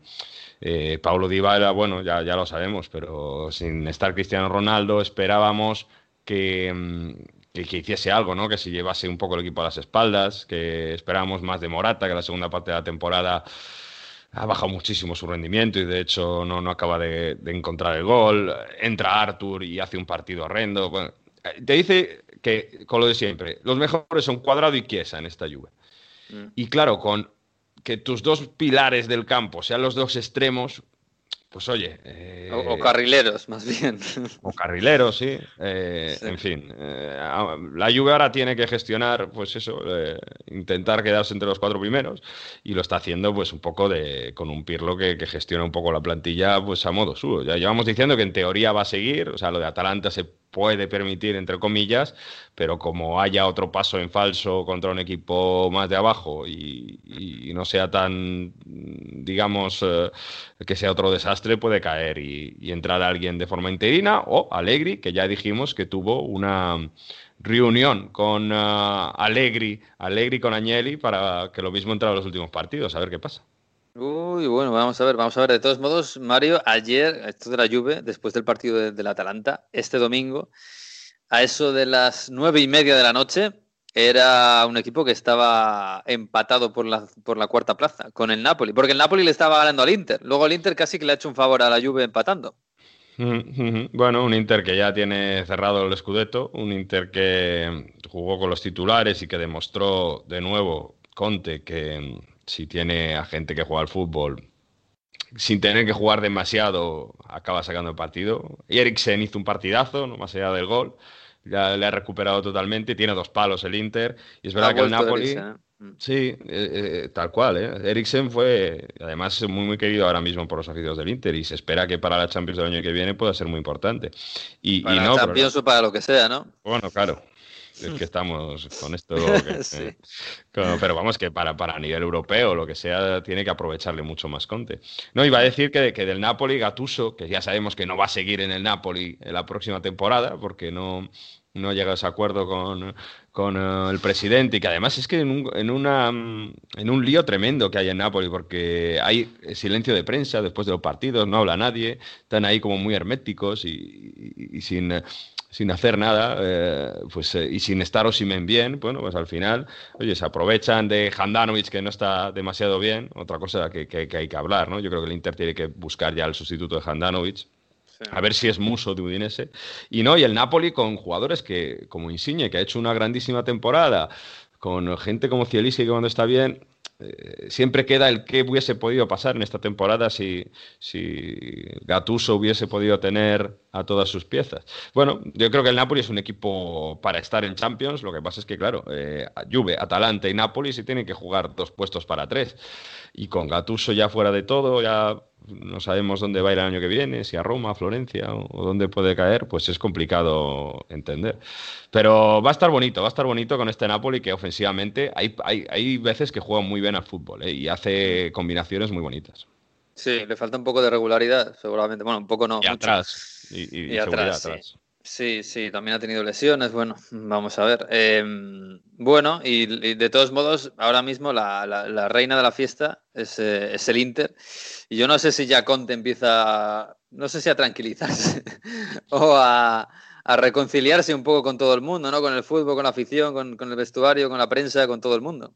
eh, Paulo Dybala, bueno, ya, ya lo sabemos, pero sin estar Cristiano Ronaldo esperábamos que, mm, que, hiciese algo, ¿no? Que se llevase un poco el equipo a las espaldas, que esperábamos más de Morata, que la segunda parte de la temporada ha bajado muchísimo su rendimiento y de hecho no, no acaba de, encontrar el gol. Entra Arthur y hace un partido horrendo. Te dice que, con lo de siempre, los mejores son Cuadrado y Chiesa en esta lluvia. Mm. Y claro, con que tus dos pilares del campo sean los dos extremos, pues oye. Eh, o, carrileros, más bien. O carrileros, sí. Eh, en fin. Eh, la Juve ahora tiene que gestionar, pues eso, intentar quedarse entre los cuatro primeros. Y lo está haciendo, pues un poco de. con un Pirlo que, gestiona un poco la plantilla, pues a modo suyo. Ya llevamos diciendo que en teoría va a seguir. O sea, lo de Atalanta se puede permitir, entre comillas, pero como haya otro paso en falso contra un equipo más de abajo y, no sea tan, digamos, eh, que sea otro desastre, puede caer y, entrar alguien de forma interina o Allegri, que ya dijimos que tuvo una reunión con uh, Allegri, Allegri con Agnelli para que lo mismo entrara los últimos partidos, a ver qué pasa. Uy, bueno, vamos a ver, vamos a ver. De todos modos, Mario, ayer, esto de la Juve, después del partido del Atalanta, este domingo, a eso de las nueve y media de la noche, era un equipo que estaba empatado por la, por la cuarta plaza con el Napoli, porque el Napoli le estaba ganando al Inter. Luego el Inter casi que le ha hecho un favor a la Juve empatando. Bueno, un Inter que ya tiene cerrado el Scudetto, un Inter que jugó con los titulares y que demostró de nuevo Conte que si tiene a gente que juega al fútbol sin tener que jugar demasiado, acaba sacando el partido. Eriksen hizo un partidazo, no más allá del gol. Ya le ha recuperado totalmente. Tiene dos palos el Inter. Y es verdad que el Napoli. ¿eh? Mm. Sí, eh, eh, tal cual. ¿eh? Eriksen fue, además, muy, muy querido ahora mismo por los aficionados del Inter y se espera que para la Champions del año que viene pueda ser muy importante. Y, para y no, Champions para lo que sea, ¿no? Bueno, claro es que estamos con esto. Eh, pero vamos, que para, para nivel europeo, lo que sea, tiene que aprovecharle mucho más Conte. No, iba a decir que, que del Napoli, Gatuso, que ya sabemos que no va a seguir en el Napoli en la próxima temporada, porque no, no llega a ese acuerdo con, con eh, el presidente y que además es que en un, en, una, en un lío tremendo que hay en Napoli porque hay silencio de prensa después de los partidos, no habla nadie, están ahí como muy herméticos y sin sin hacer nada, eh, pues, eh, y sin estar Osimen bien, bueno, pues al final, oye, se aprovechan de Handanovic, que no está demasiado bien, otra cosa que, hay que hablar, ¿no? Yo creo que el Inter tiene que buscar ya el sustituto de Handanovic, a ver si es Muso de Udinese. Y no, y el Napoli con jugadores que, como Insigne, que ha hecho una grandísima temporada, con gente como Cielisi, que cuando está bien, eh, siempre queda el qué hubiese podido pasar en esta temporada si, si Gattuso hubiese podido tener a todas sus piezas. Bueno, yo creo que el Napoli es un equipo para estar en Champions. Lo que pasa es que, claro, eh, Juve, Atalanta y Napoli se tienen que jugar dos puestos para tres. Y con Gattuso ya fuera de todo, ya no sabemos dónde va a ir el año que viene, si a Roma, a Florencia o, dónde puede caer, pues es complicado entender. Pero va a estar bonito, va a estar bonito con este Napoli que ofensivamente hay, hay, hay veces que juega muy bien al fútbol ¿eh? y hace combinaciones muy bonitas. Sí, le falta un poco de regularidad, seguramente. Bueno, un poco no. Y atrás. Y, atrás. Sí. Sí. también ha tenido lesiones. Bueno, vamos a ver. Em, bueno, y, de todos modos, ahora mismo la, reina de la fiesta es, eh, el Inter. Y yo no sé si ya Conte empieza, no sé si a tranquilizarse o a, reconciliarse un poco con todo el mundo, ¿no? Con el fútbol, con la afición, con el vestuario, con la prensa, con todo el mundo.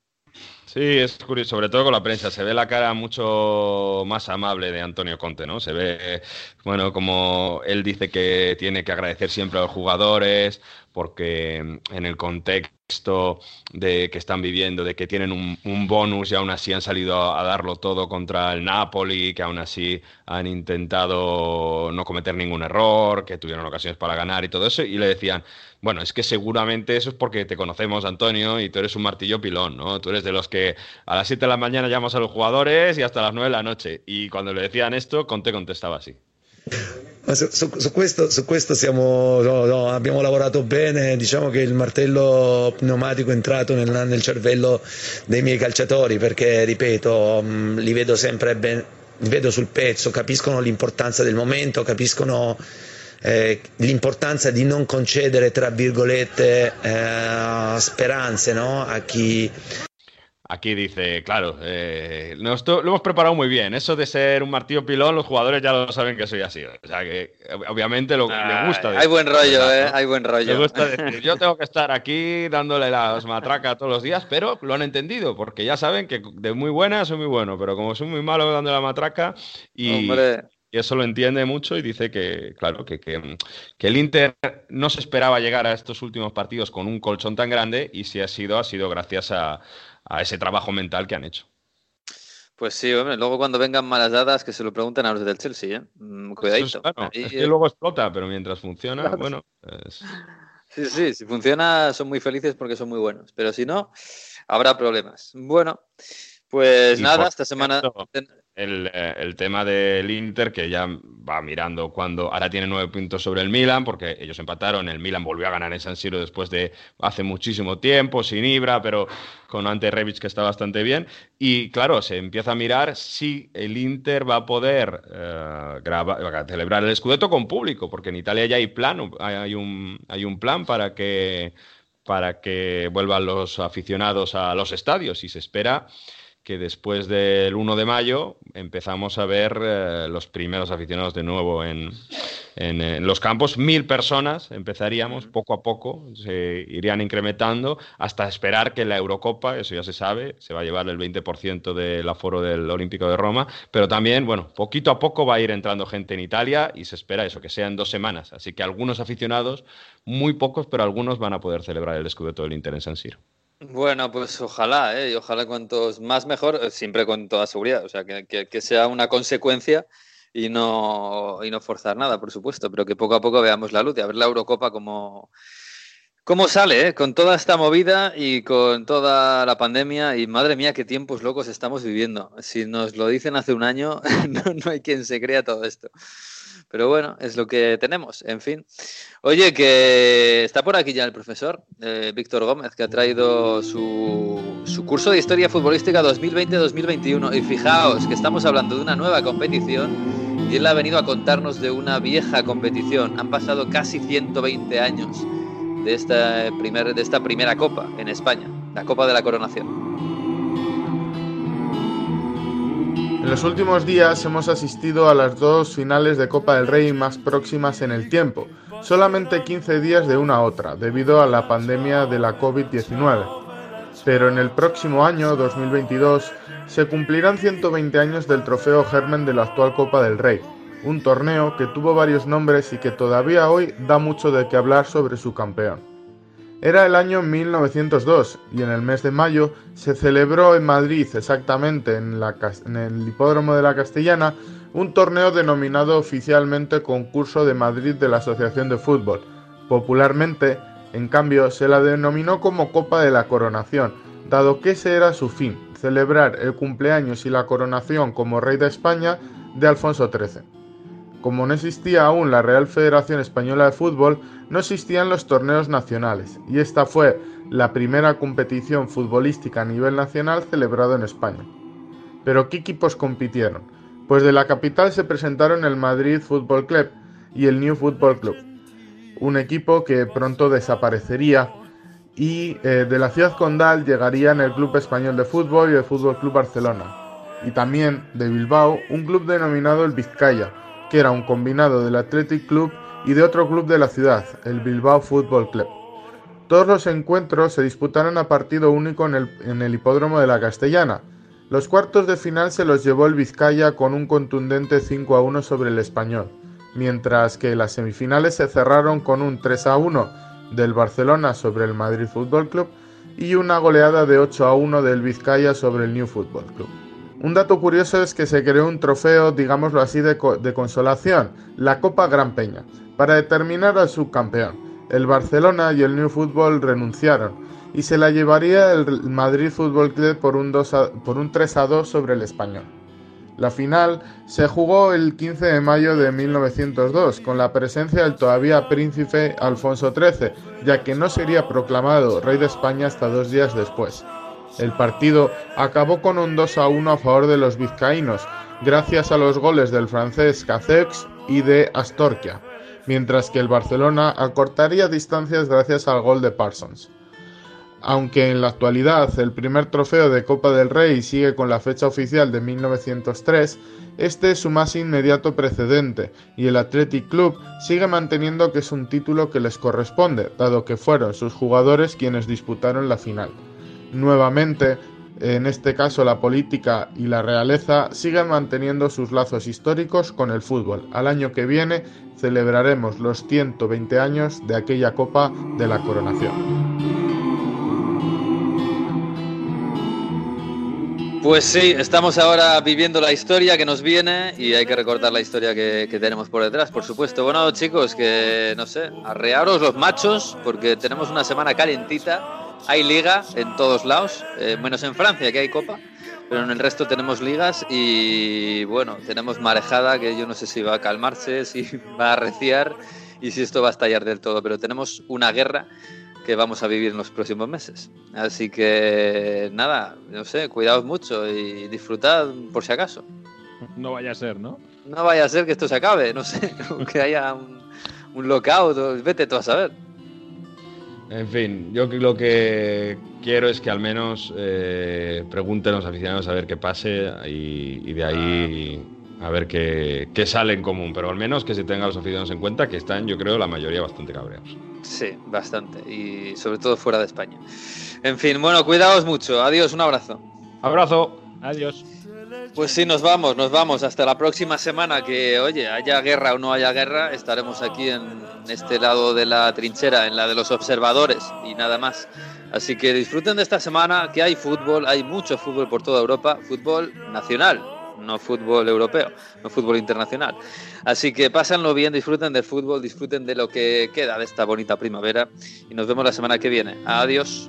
Sí, es curioso, sobre todo con la prensa. Se ve la cara mucho más amable de Antonio Conte, ¿no? Se ve, bueno, como él dice que tiene que agradecer siempre a los jugadores, porque en el contexto de que están viviendo, de que tienen un, bonus y aún así han salido a, darlo todo contra el Napoli, que aún así han intentado no cometer ningún error, que tuvieron ocasiones para ganar y todo eso, y le decían, bueno, es que seguramente eso es porque te conocemos, Antonio, y tú eres un martillo pilón, ¿no? Tú eres de los que a las 7 de la mañana llamas a los jugadores y hasta las 9 de la noche. Y cuando le decían esto, Conte contestaba así. Ma su, su, su, questo, su questo siamo, no, no, abbiamo lavorato bene, diciamo che il martello pneumatico è entrato nel, nel cervello dei miei calciatori perché, ripeto, mm, li vedo sempre ben, li vedo sul pezzo, capiscono l'importanza del momento, capiscono eh, l'importanza di non concedere, tra virgolette, eh, speranze no? a chi Aquí dice, claro, eh, lo hemos preparado muy bien. Eso de ser un martillo pilón, los jugadores ya lo saben que soy así. O sea que obviamente lo me gusta. hay buen rollo, ¿eh? Hay buen rollo. Me gusta decir, yo tengo que estar aquí dándole las matracas todos los días, pero lo han entendido, porque ya saben que de muy buena soy muy bueno, pero como soy muy malo dando la matraca y, y eso lo entiende mucho y dice que, claro, que, que, el Inter no se esperaba llegar a estos últimos partidos con un colchón tan grande y si ha sido, ha sido gracias a, a ese trabajo mental que han hecho. Pues sí, hombre, luego cuando vengan malas dadas que se lo pregunten a los del Chelsea, ¿eh? Mm, cuidadito. Es, que luego explota, pero mientras funciona, bueno. Sí, sí, si funciona son muy felices porque son muy buenos, pero si no, habrá problemas. Bueno, pues nada, esta semana el, eh, el, tema del Inter, que ya va mirando cuando ahora tiene nueve puntos sobre el Milan, porque ellos empataron, el Milan volvió a ganar en San Siro después de hace muchísimo tiempo, sin Ibra, pero con Ante Rebic que está bastante bien. Y claro, se empieza a mirar si el Inter va a poder eh, celebrar el Scudetto con público, porque en Italia ya hay plan, hay un, hay un plan para que, para que vuelvan los aficionados a los estadios y se espera que después del 1 de mayo empezamos a ver eh, los primeros aficionados de nuevo en, los campos. Mil personas empezaríamos poco a poco, se irían incrementando hasta esperar que la Eurocopa, eso ya se sabe, se va a llevar el 20% del aforo del Olímpico de Roma, pero también, bueno, poquito a poco va a ir entrando gente en Italia y se espera eso, que sean dos semanas. Así que algunos aficionados, muy pocos, pero algunos van a poder celebrar el Scudetto del Inter en San Siro. Bueno, pues ojalá, ¿eh? Ojalá cuantos más mejor, eh, siempre con toda seguridad, o sea, que, sea una consecuencia y no, y no forzar nada, por supuesto, pero que poco a poco veamos la luz y a ver la Eurocopa como, cómo sale, ¿eh? con toda esta movida y con toda la pandemia y madre mía, qué tiempos locos estamos viviendo. Si nos lo dicen hace un año, no, no hay quien se crea todo esto. Pero bueno, es lo que tenemos, en fin. Oye, que está por aquí ya el profesor eh, Víctor Gómez, que ha traído su, su curso de Historia Futbolística 2020-2021. Y fijaos que estamos hablando de una nueva competición y él ha venido a contarnos de una vieja competición. Han pasado casi 120 años de esta, primer, de esta primera copa en España, la Copa de la Coronación. En los últimos días hemos asistido a las dos finales de Copa del Rey más próximas en el tiempo, solamente 15 días de una a otra, debido a la pandemia de la COVID-19. Pero en el próximo año, 2022, se cumplirán 120 años del trofeo Germen de la actual Copa del Rey, un torneo que tuvo varios nombres y que todavía hoy da mucho de qué hablar sobre su campeón. Era el año 1902 y en el mes de mayo se celebró en Madrid, exactamente en, el Hipódromo de la Castellana, un torneo denominado oficialmente Concurso de Madrid de la Asociación de Fútbol. Popularmente, en cambio, se la denominó como Copa de la Coronación, dado que ese era su fin, celebrar el cumpleaños y la coronación como rey de España de Alfonso XIII. Como no existía aún la Real Federación Española de Fútbol, no existían los torneos nacionales, y esta fue la primera competición futbolística a nivel nacional celebrada en España. Pero ¿qué equipos compitieron? Pues de la capital se presentaron el Madrid Football Club y el New Football Club, un equipo que pronto desaparecería y eh, de la ciudad condal llegarían el Club Español de Fútbol y el Fútbol Club Barcelona, y también de Bilbao un club denominado el Vizcaya, que era un combinado del Athletic Club y de otro club de la ciudad, el Bilbao Football Club. Todos los encuentros se disputaron a partido único en el, hipódromo de la Castellana. Los cuartos de final se los llevó el Vizcaya con un contundente 5 a 1 sobre el Español, mientras que las semifinales se cerraron con un 3 a 1 del Barcelona sobre el Madrid Football Club y una goleada de 8 a 1 del Vizcaya sobre el New Football Club. Un dato curioso es que se creó un trofeo, digámoslo así, de, consolación, la Copa Gran Peña, para determinar al subcampeón. El Barcelona y el New Football renunciaron y se la llevaría el Madrid Football Club por un, por un 3 a 2 sobre el español. La final se jugó el 15 de mayo de 1902 con la presencia del todavía príncipe Alfonso XIII, ya que no sería proclamado rey de España hasta dos días después. El partido acabó con un 2 a 1 a favor de los vizcaínos, gracias a los goles del francés Cacex y de Aunque en la actualidad el primer trofeo de Copa del Rey sigue con la fecha oficial de 1903, este es su más inmediato precedente y el Athletic Club sigue manteniendo que es un título que les corresponde, dado que fueron sus jugadores quienes disputaron la final. Nuevamente, en este caso la política y la realeza siguen manteniendo sus lazos históricos con el fútbol. Al año que viene celebraremos los 120 años de aquella Copa de la Coronación. Pues sí, estamos ahora viviendo la historia que nos viene y hay que recordar la historia que, tenemos por detrás, por supuesto. Bueno, chicos, que no sé, arrearos los machos porque tenemos una semana calentita. Hay liga en todos lados, eh, menos en Francia, que hay copa, pero en el resto tenemos ligas y bueno, tenemos marejada que yo no sé si va a calmarse, si va a arreciar y si esto va a estallar del todo, pero tenemos una guerra que vamos a vivir en los próximos meses. Así que nada, no sé, cuidaos mucho y disfrutad por si acaso. No vaya a ser, ¿no? No vaya a ser que esto se acabe, no sé, que haya un, un lockout, vete tú a saber. En fin, yo lo que quiero es que al menos eh, pregunten los aficionados a ver qué pase y, de ahí a ver qué, qué, sale en común. Pero al menos que se tengan los aficionados en cuenta que están, yo creo, la mayoría bastante cabreados. Sí, bastante. Y sobre todo fuera de España. En fin, bueno, cuidaos mucho. Adiós, un abrazo. Abrazo. Adiós. Pues sí, nos vamos, nos vamos. Hasta la próxima semana. Que, oye, haya guerra o no haya guerra, estaremos aquí en este lado de la trinchera, en la de los observadores y nada más. Así que disfruten de esta semana, que hay fútbol, hay mucho fútbol por toda Europa, fútbol nacional, no fútbol europeo, no fútbol internacional. Así que pásenlo bien, disfruten del fútbol, disfruten de lo que queda de esta bonita primavera y nos vemos la semana que viene. Adiós.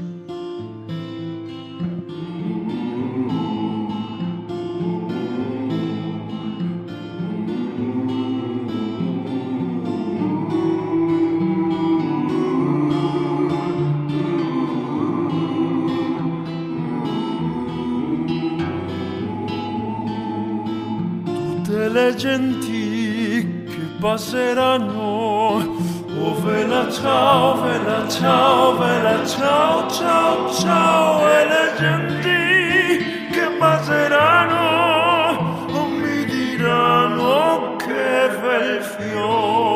genti che passeranno. Oh vela ciao, vela ciao, vela ciao, ciao, ciao, e le genti che passeranno oh, mi diranno che bel fiore.